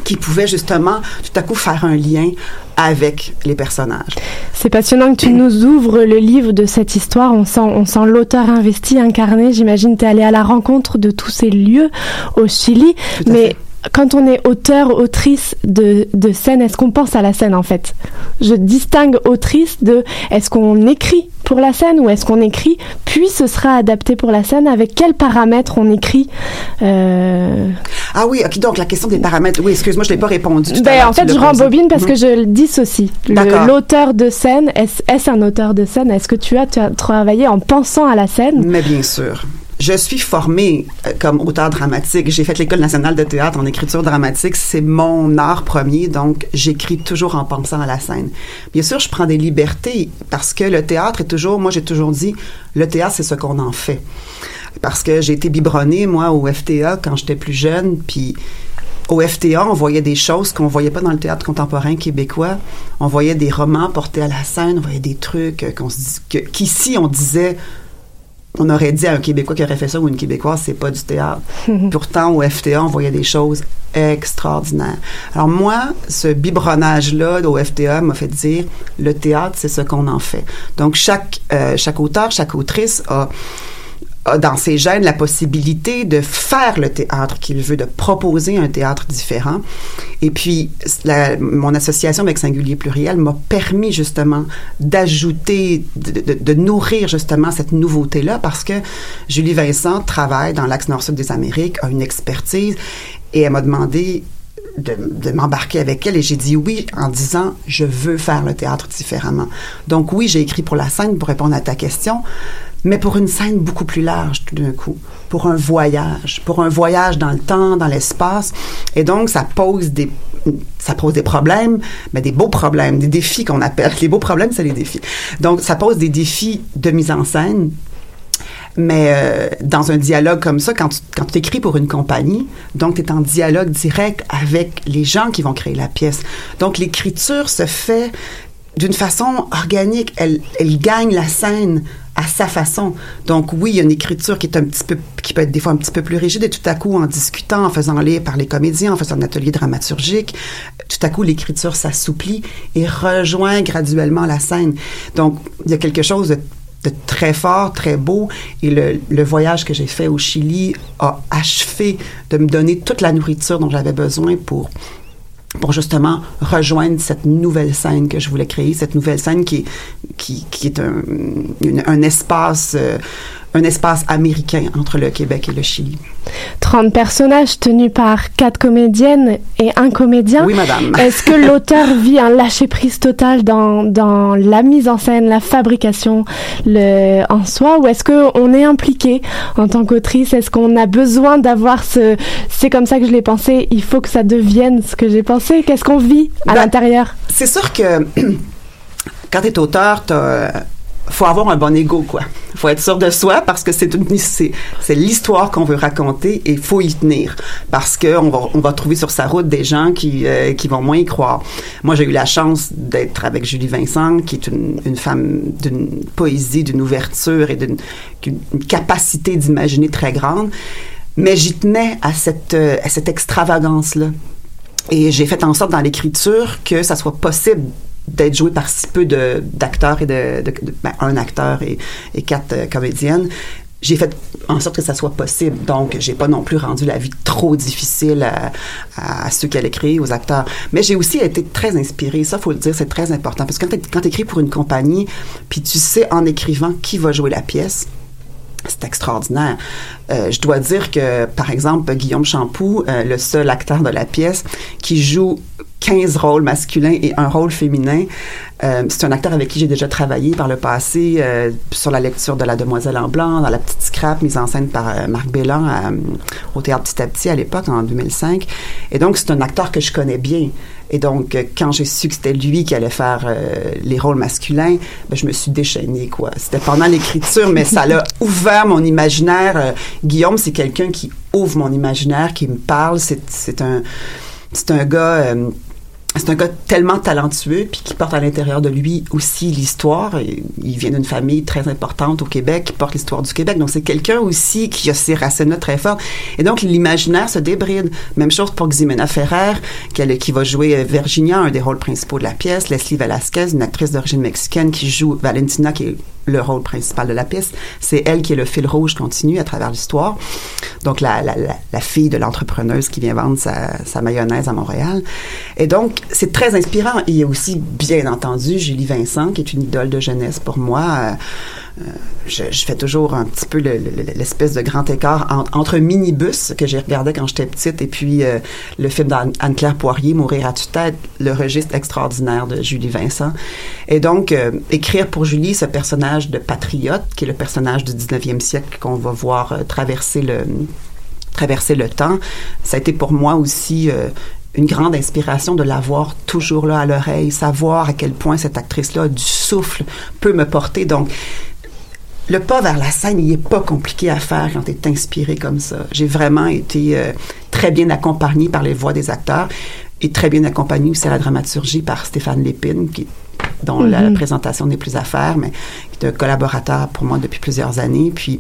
qui pouvait justement tout à coup faire un lien avec les personnages. C'est passionnant que tu nous ouvres le livre de cette histoire. On sent, on sent l'auteur investi, incarné. J'imagine tu es allé à la rencontre de tous ces lieux au Chili. Mais quand on est auteur, autrice de, de scène, est-ce qu'on pense à la scène en fait? Je distingue autrice de est-ce qu'on écrit pour la scène ou est-ce qu'on écrit puis ce sera adapté pour la scène Avec quels paramètres on écrit euh... Ah oui, ok, donc la question des paramètres. Oui, excuse-moi, je l'ai pas répondu. tout Ben, en fait, je rembobine parce Mhm. que je le dissocie. Le- D'accord. L'auteur de scène, est-ce est-ce un auteur de scène? Est-ce que tu as, tu as travaillé en pensant à la scène? Mais bien sûr. Je suis formée euh, comme auteur dramatique. J'ai fait l'École nationale de théâtre en écriture dramatique. C'est mon art premier, donc j'écris toujours en pensant à la scène. Bien sûr, je prends des libertés parce que le théâtre est toujours, moi j'ai toujours dit, le théâtre c'est ce qu'on en fait. Parce que j'ai été biberonnée, moi, au FTA quand j'étais plus jeune, puis au FTA, on voyait des choses qu'on voyait pas dans le théâtre contemporain québécois. On voyait des romans portés à la scène, on voyait des trucs euh, qu'on se qu'ici on disait, on aurait dit à un Québécois qui aurait fait ça ou une Québécoise, c'est pas du théâtre. Pourtant, au FTA, on voyait des choses extraordinaire. Alors moi, ce biberonnage-là au FTA m'a fait dire, le théâtre, c'est ce qu'on en fait. Donc chaque, euh, chaque auteur, chaque autrice a dans ses gènes la possibilité de faire le théâtre qu'il veut, de proposer un théâtre différent. Et puis, mon association avec Singulier Pluriel m'a permis justement d'ajouter, de nourrir justement cette nouveauté-là parce que Julie Vincent travaille dans l'axe nord-sud des Amériques, a une expertise et elle m'a demandé de, de m'embarquer avec elle et j'ai dit oui en disant je veux faire le théâtre différemment. Donc oui, j'ai écrit pour la scène pour répondre à ta question, mais pour une scène beaucoup plus large tout d'un coup, pour un voyage, pour un voyage dans le temps, dans l'espace. Et donc ça pose des ça pose des problèmes, mais des beaux problèmes, des défis qu'on appelle. Les beaux problèmes, c'est les défis. Donc ça pose des défis de mise en scène, mais euh, dans un dialogue comme ça, quand tu quand tu écris pour une compagnie, donc tu es en dialogue direct avec les gens qui vont créer la pièce. Donc l'écriture se fait d'une façon organique. Elle, gagne la scène à sa façon. Donc oui, il y a une écriture qui est un petit peu, qui peut être des fois un petit peu plus rigide et tout à coup, en discutant, en faisant lire par les comédiens, en faisant un atelier dramaturgique, tout à coup, l'écriture s'assouplit et rejoint graduellement la scène. Donc, il y a quelque chose de très fort, très beau. Et le voyage que j'ai fait au Chili a achevé de me donner toute la nourriture dont j'avais besoin pour pour justement rejoindre cette nouvelle scène que je voulais créer, cette nouvelle scène qui, qui, qui est un, un espace euh, un espace américain entre le Québec et le Chili. 30 personnages tenus par quatre comédiennes et un comédien. Oui, madame. Est-ce que l'auteur vit un lâcher-prise total dans, dans la mise en scène, la fabrication le, en soi, ou est-ce qu'on est impliqué en tant qu'autrice? Est-ce qu'on a besoin d'avoir ce... C'est comme ça que je l'ai pensé, il faut que ça devienne ce que j'ai pensé. Qu'est-ce qu'on vit à Ben, l'intérieur? C'est sûr que quand tu es auteur, t'as- faut avoir un bon ego, quoi. faut être sûr de soi parce que c'est l'histoire qu'on veut raconter et faut y tenir parce que on va, trouver sur sa route des gens qui, euh, qui vont moins y croire. Moi, j'ai eu la chance d'être avec Julie Vincent, qui est une, femme d'une poésie, d'une ouverture et d'une capacité d'imaginer très grande. Mais j'y tenais à cette, euh, à cette extravagance-là. Et j'ai fait en sorte dans l'écriture que ça soit possible d'être joué par si peu d'acteurs et de, ben, un acteur et, et quatre euh, comédiennes. J'ai fait en sorte que ça soit possible. Donc, j'ai pas non plus rendu la vie trop difficile à, à ceux qui allaient créer, aux acteurs. Mais j'ai aussi été très inspirée. Ça, faut le dire, c'est très important. Parce que quand tu écris pour une compagnie, puis tu sais en écrivant qui va jouer la pièce, c'est extraordinaire. Euh, je dois dire que, par exemple, Guillaume Champoux, euh, le seul acteur de la pièce, qui joue 15 rôles masculins et un rôle féminin, euh, c'est un acteur avec qui j'ai déjà travaillé par le passé euh, sur la lecture de La Demoiselle en blanc, dans La Petite Scrap, mise en scène par euh, Marc Bélan à, au Théâtre Petit à Petit à l'époque, en 2005. Et donc, c'est un acteur que je connais bien. Et donc, quand j'ai su que c'était lui qui allait faire les rôles masculins, ben, je me suis déchaînée, quoi. C'était pendant l'écriture, mais ça l'a ouvert mon imaginaire. Guillaume, c'est quelqu'un qui ouvre mon imaginaire, qui me parle. C'est, c'est un, c'est un gars... c'est un gars tellement talentueux puis qui porte à l'intérieur de lui aussi l'histoire. Il vient d'une famille très importante au Québec qui porte l'histoire du Québec. Donc c'est quelqu'un aussi qui a ses racines très fortes. Et donc l'imaginaire se débride. Même chose pour Ximena Ferrer qui, qui va jouer euh, Virginia, un des rôles principaux de la pièce. Leslie Velasquez, une actrice d'origine mexicaine qui joue Valentina qui le rôle principal de la pièce. C'est elle qui est le fil rouge continu à travers l'histoire. Donc, la, la, fille de l'entrepreneuse qui vient vendre sa, sa mayonnaise à Montréal. Et donc, c'est très inspirant. Il y a aussi, bien entendu, Julie Vincent, qui est une idole de jeunesse pour moi. Euh, je, je fais toujours un petit peu le- le- l'espèce de grand écart en- entre Minibus, que j'ai regardé quand j'étais petite, et puis euh, le film d'Anne-Claire Poirier, Mourir à tue-tête, le registre extraordinaire de Julie Vincent. Et donc, euh, écrire pour Julie ce personnage de patriote, qui est le personnage du 19e siècle qu'on va voir euh, traverser le traverser le temps, ça a été pour moi aussi euh, une grande inspiration de l'avoir toujours là à l'oreille, savoir à quel point cette actrice-là du souffle, peut me porter. Donc, le pas vers la scène, il est pas compliqué à faire quand tu es inspiré comme ça. J'ai vraiment été euh, très bien accompagnée par les voix des acteurs et très bien accompagnée aussi à la dramaturgie par Stéphane Lépine, qui, dont la Mhm. présentation n'est plus à faire, mais qui est un collaborateur pour moi depuis plusieurs années. Puis,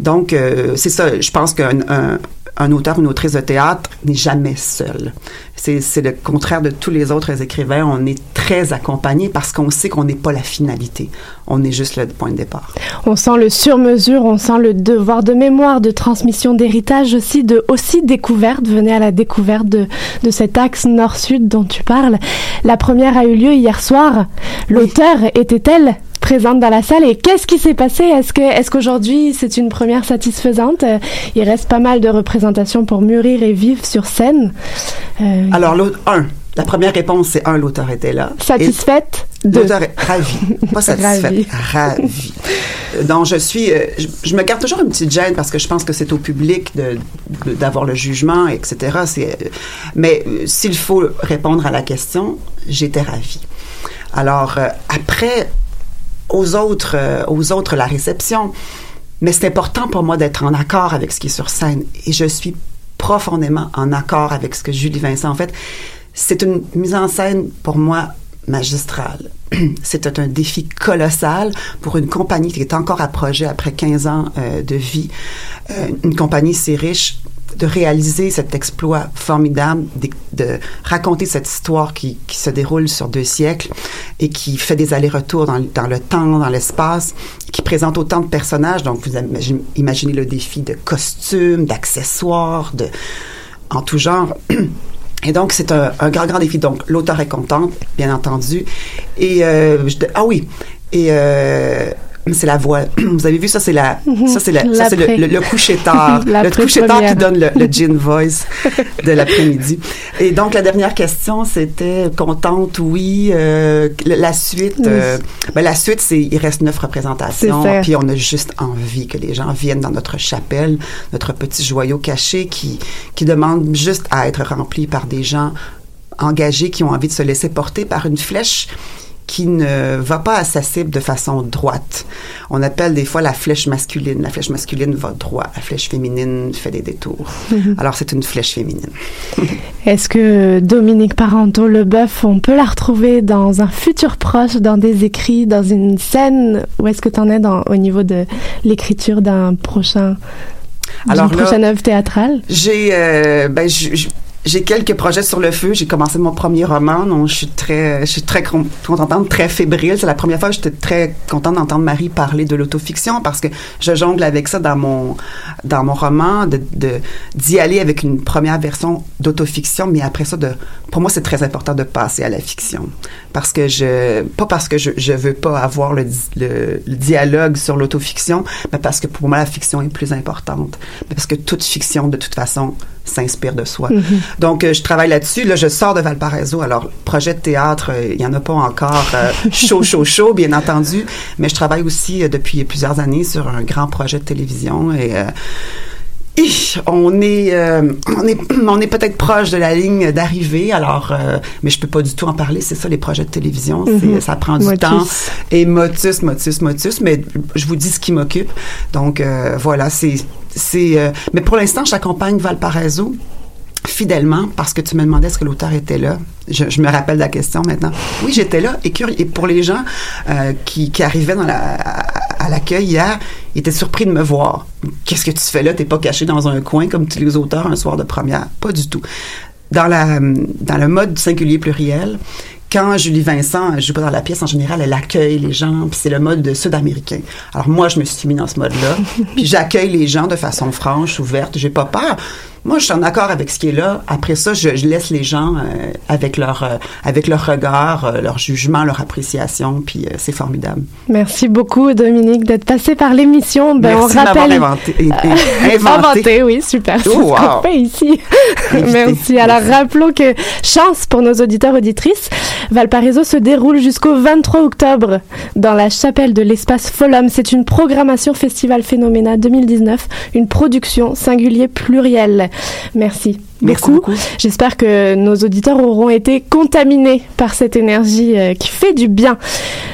donc, euh, c'est ça. Je pense qu'un un, auteur, une autrice de théâtre n'est jamais seul. C'est c'est le contraire de tous les autres écrivains. On est très accompagné parce qu'on sait qu'on n'est pas la finalité. On est juste le point de départ. On sent le sur-mesure, on sent le devoir de mémoire, de transmission d'héritage aussi, de aussi découverte. Venez à la découverte de, de cet axe nord-sud dont tu parles. La première a eu lieu hier soir. L'auteur était-elle présente dans la salle et qu'est-ce qui s'est passé? Est-ce que est-ce qu'aujourd'hui c'est une première satisfaisante? Euh, Il reste pas mal de représentations pour mûrir et vivre sur scène. Euh, Alors, l'autre, un. La première réponse, c'est un, l'auteur était là. Satisfaite? Deux. L'auteur est ravi. Pas satisfaite. Ravi. ravi. Euh, Donc, je suis. je, je me garde toujours une petite gêne parce que je pense que c'est au public de- de- d'avoir le jugement, etc. Mais s'il faut répondre à la question, j'étais ravie. Alors, euh, après, aux autres, euh, aux autres, la réception. Mais c'est important pour moi d'être en accord avec ce qui est sur scène. Et je suis profondément en accord avec ce que Julie Vincent en fait. C'est une mise en scène pour moi magistrale. C'était un défi colossal pour une compagnie qui est encore à projet après 15 ans euh, de vie. Euh, une compagnie si riche de réaliser cet exploit formidable, de, raconter cette histoire qui, qui se déroule sur deux siècles et qui fait des allers-retours dans, dans le temps, dans l'espace, qui présente autant de personnages. Donc, vous imagine- imaginez le défi de costumes, d'accessoires, de, en tout genre. Et donc, c'est un, un grand, grand défi. Donc, l'auteur est contente, bien entendu. Et, euh, ah oui, et euh, c'est la voix. Vous avez vu, ça, c'est la, ça, c'est la, ça, c'est le, le, le coucher tard. le coucher tard qui donne le, le gin voice de l'après-midi. Et donc, la dernière question, c'était contente, oui. Euh, la suite, Oui. euh, ben, la suite, c'est, il reste neuf représentations. Puis on a juste envie que les gens viennent dans notre chapelle, notre petit joyau caché qui, qui demande juste à être rempli par des gens engagés qui ont envie de se laisser porter par une flèche qui ne va pas à sa cible de façon droite. On appelle des fois la flèche masculine. La flèche masculine va droit. La flèche féminine fait des détours. Mhm. Alors c'est une flèche féminine. Est-ce que Dominique Parenteau Leboeuf, on peut la retrouver dans un futur proche, dans des écrits, dans une scène? Où est-ce que tu en es dans, au niveau de l'écriture d'un prochain, Alors prochaine œuvre théâtrale? J'ai euh, ben j'ai quelques projets sur le feu. J'ai commencé mon premier roman, donc je suis très, je suis très con- contente, très fébrile. C'est la première fois que j'étais très contente d'entendre Marie parler de l'autofiction parce que je jongle avec ça dans mon, dans mon roman, de, d'y aller avec une première version d'autofiction, mais après ça, de, pour moi, c'est très important de passer à la fiction. Parce que je, pas parce que je, je veux pas avoir le, le, le dialogue sur l'autofiction, mais parce que pour moi, la fiction est plus importante. Mais parce que toute fiction, de toute façon, s'inspire de soi. Mhm. Donc, euh, je travaille là-dessus. Là, je sors de Valparaiso. Alors, projet de théâtre, euh, il y en a pas encore euh, chaud, chaud, chaud, bien entendu. Mais je travaille aussi euh, depuis plusieurs années sur un grand projet de télévision et euh, on est, euh, on est, on est peut-être proche de la ligne d'arrivée. Alors, euh, mais je peux pas du tout en parler. C'est ça les projets de télévision. Mhm. Ça prend du Motus. temps et motus, motus, motus. Mais je vous dis ce qui m'occupe. Donc euh, voilà, c'est, euh, mais pour l'instant, j'accompagne Valparaiso fidèlement parce que tu me demandais est-ce que l'auteur était là. Je, me rappelle la question maintenant. Oui, j'étais là. Et, pour les gens euh, qui, arrivaient à, l'accueil hier, ils étaient surpris de me voir. Qu'est-ce que tu fais là? T'es pas caché dans un coin comme tous les auteurs un soir de première? Pas du tout. Dans, dans le mode singulier pluriel, quand Julie Vincent, je joue pas dans la pièce, en général, elle accueille les gens, puis c'est le mode sud-américain. Alors moi, je me suis mis dans ce mode-là, puis j'accueille les gens de façon franche, ouverte, j'ai pas peur. Moi, je suis en accord avec ce qui est là. Après ça, je, je laisse les gens euh, avec leur euh, avec leur regard, euh, leur jugement, leur appréciation, puis c'est formidable. Merci beaucoup, Dominique, d'être passé par l'émission. Ben, Merci on rappelle. inventé- Euh, inventé. oui, super. C'est Oh, ce wow. fait ici. Merci. Alors, rappelons que chance pour nos auditeurs auditrices, Valparaiso se déroule jusqu'au 23 octobre dans la chapelle de l'espace Folum. C'est une programmation Festival Phénoména 2019, une production singulier pluriel. Merci. Merci beaucoup. J'espère que nos auditeurs auront été contaminés par cette énergie euh, qui fait du bien.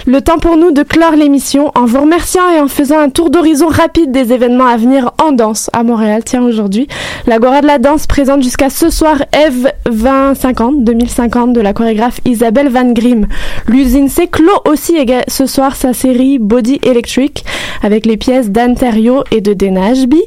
Le temps pour nous de clore l'émission en vous remerciant et en faisant un tour d'horizon rapide des événements à venir en danse à Montréal. Tiens, aujourd'hui, l'Agora de la danse présente jusqu'à ce soir Eve 2050, 2050 de la chorégraphe Isabelle Van Grim. L'usine C clôt aussi ce soir sa série Body Electric avec les pièces d'Anne Thériault et de Ashby.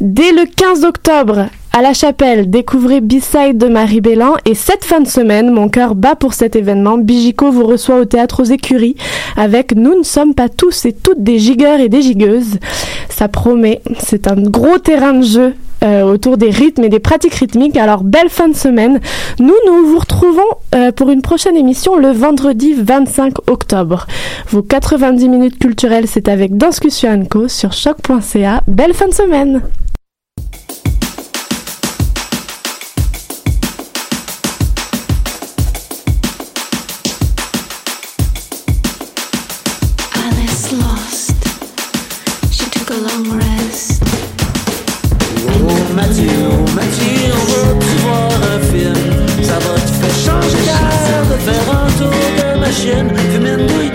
Dès le 15 octobre, à la chapelle, découvrez B-Side de Marie Bellan et cette fin de semaine, mon cœur bat pour cet événement. Bigico vous reçoit au théâtre aux écuries avec Nous ne sommes pas tous et toutes des gigueurs et des gigueuses. Ça promet, c'est un gros terrain de jeu euh, autour des rythmes et des pratiques rythmiques. Alors, belle fin de semaine. Nous, nous vous retrouvons euh, pour une prochaine émission le vendredi 25 octobre. Vos 90 minutes culturelles, c'est avec Danscussion Co sur choc.ca. Belle fin de semaine. Tour de machine, fumer une douille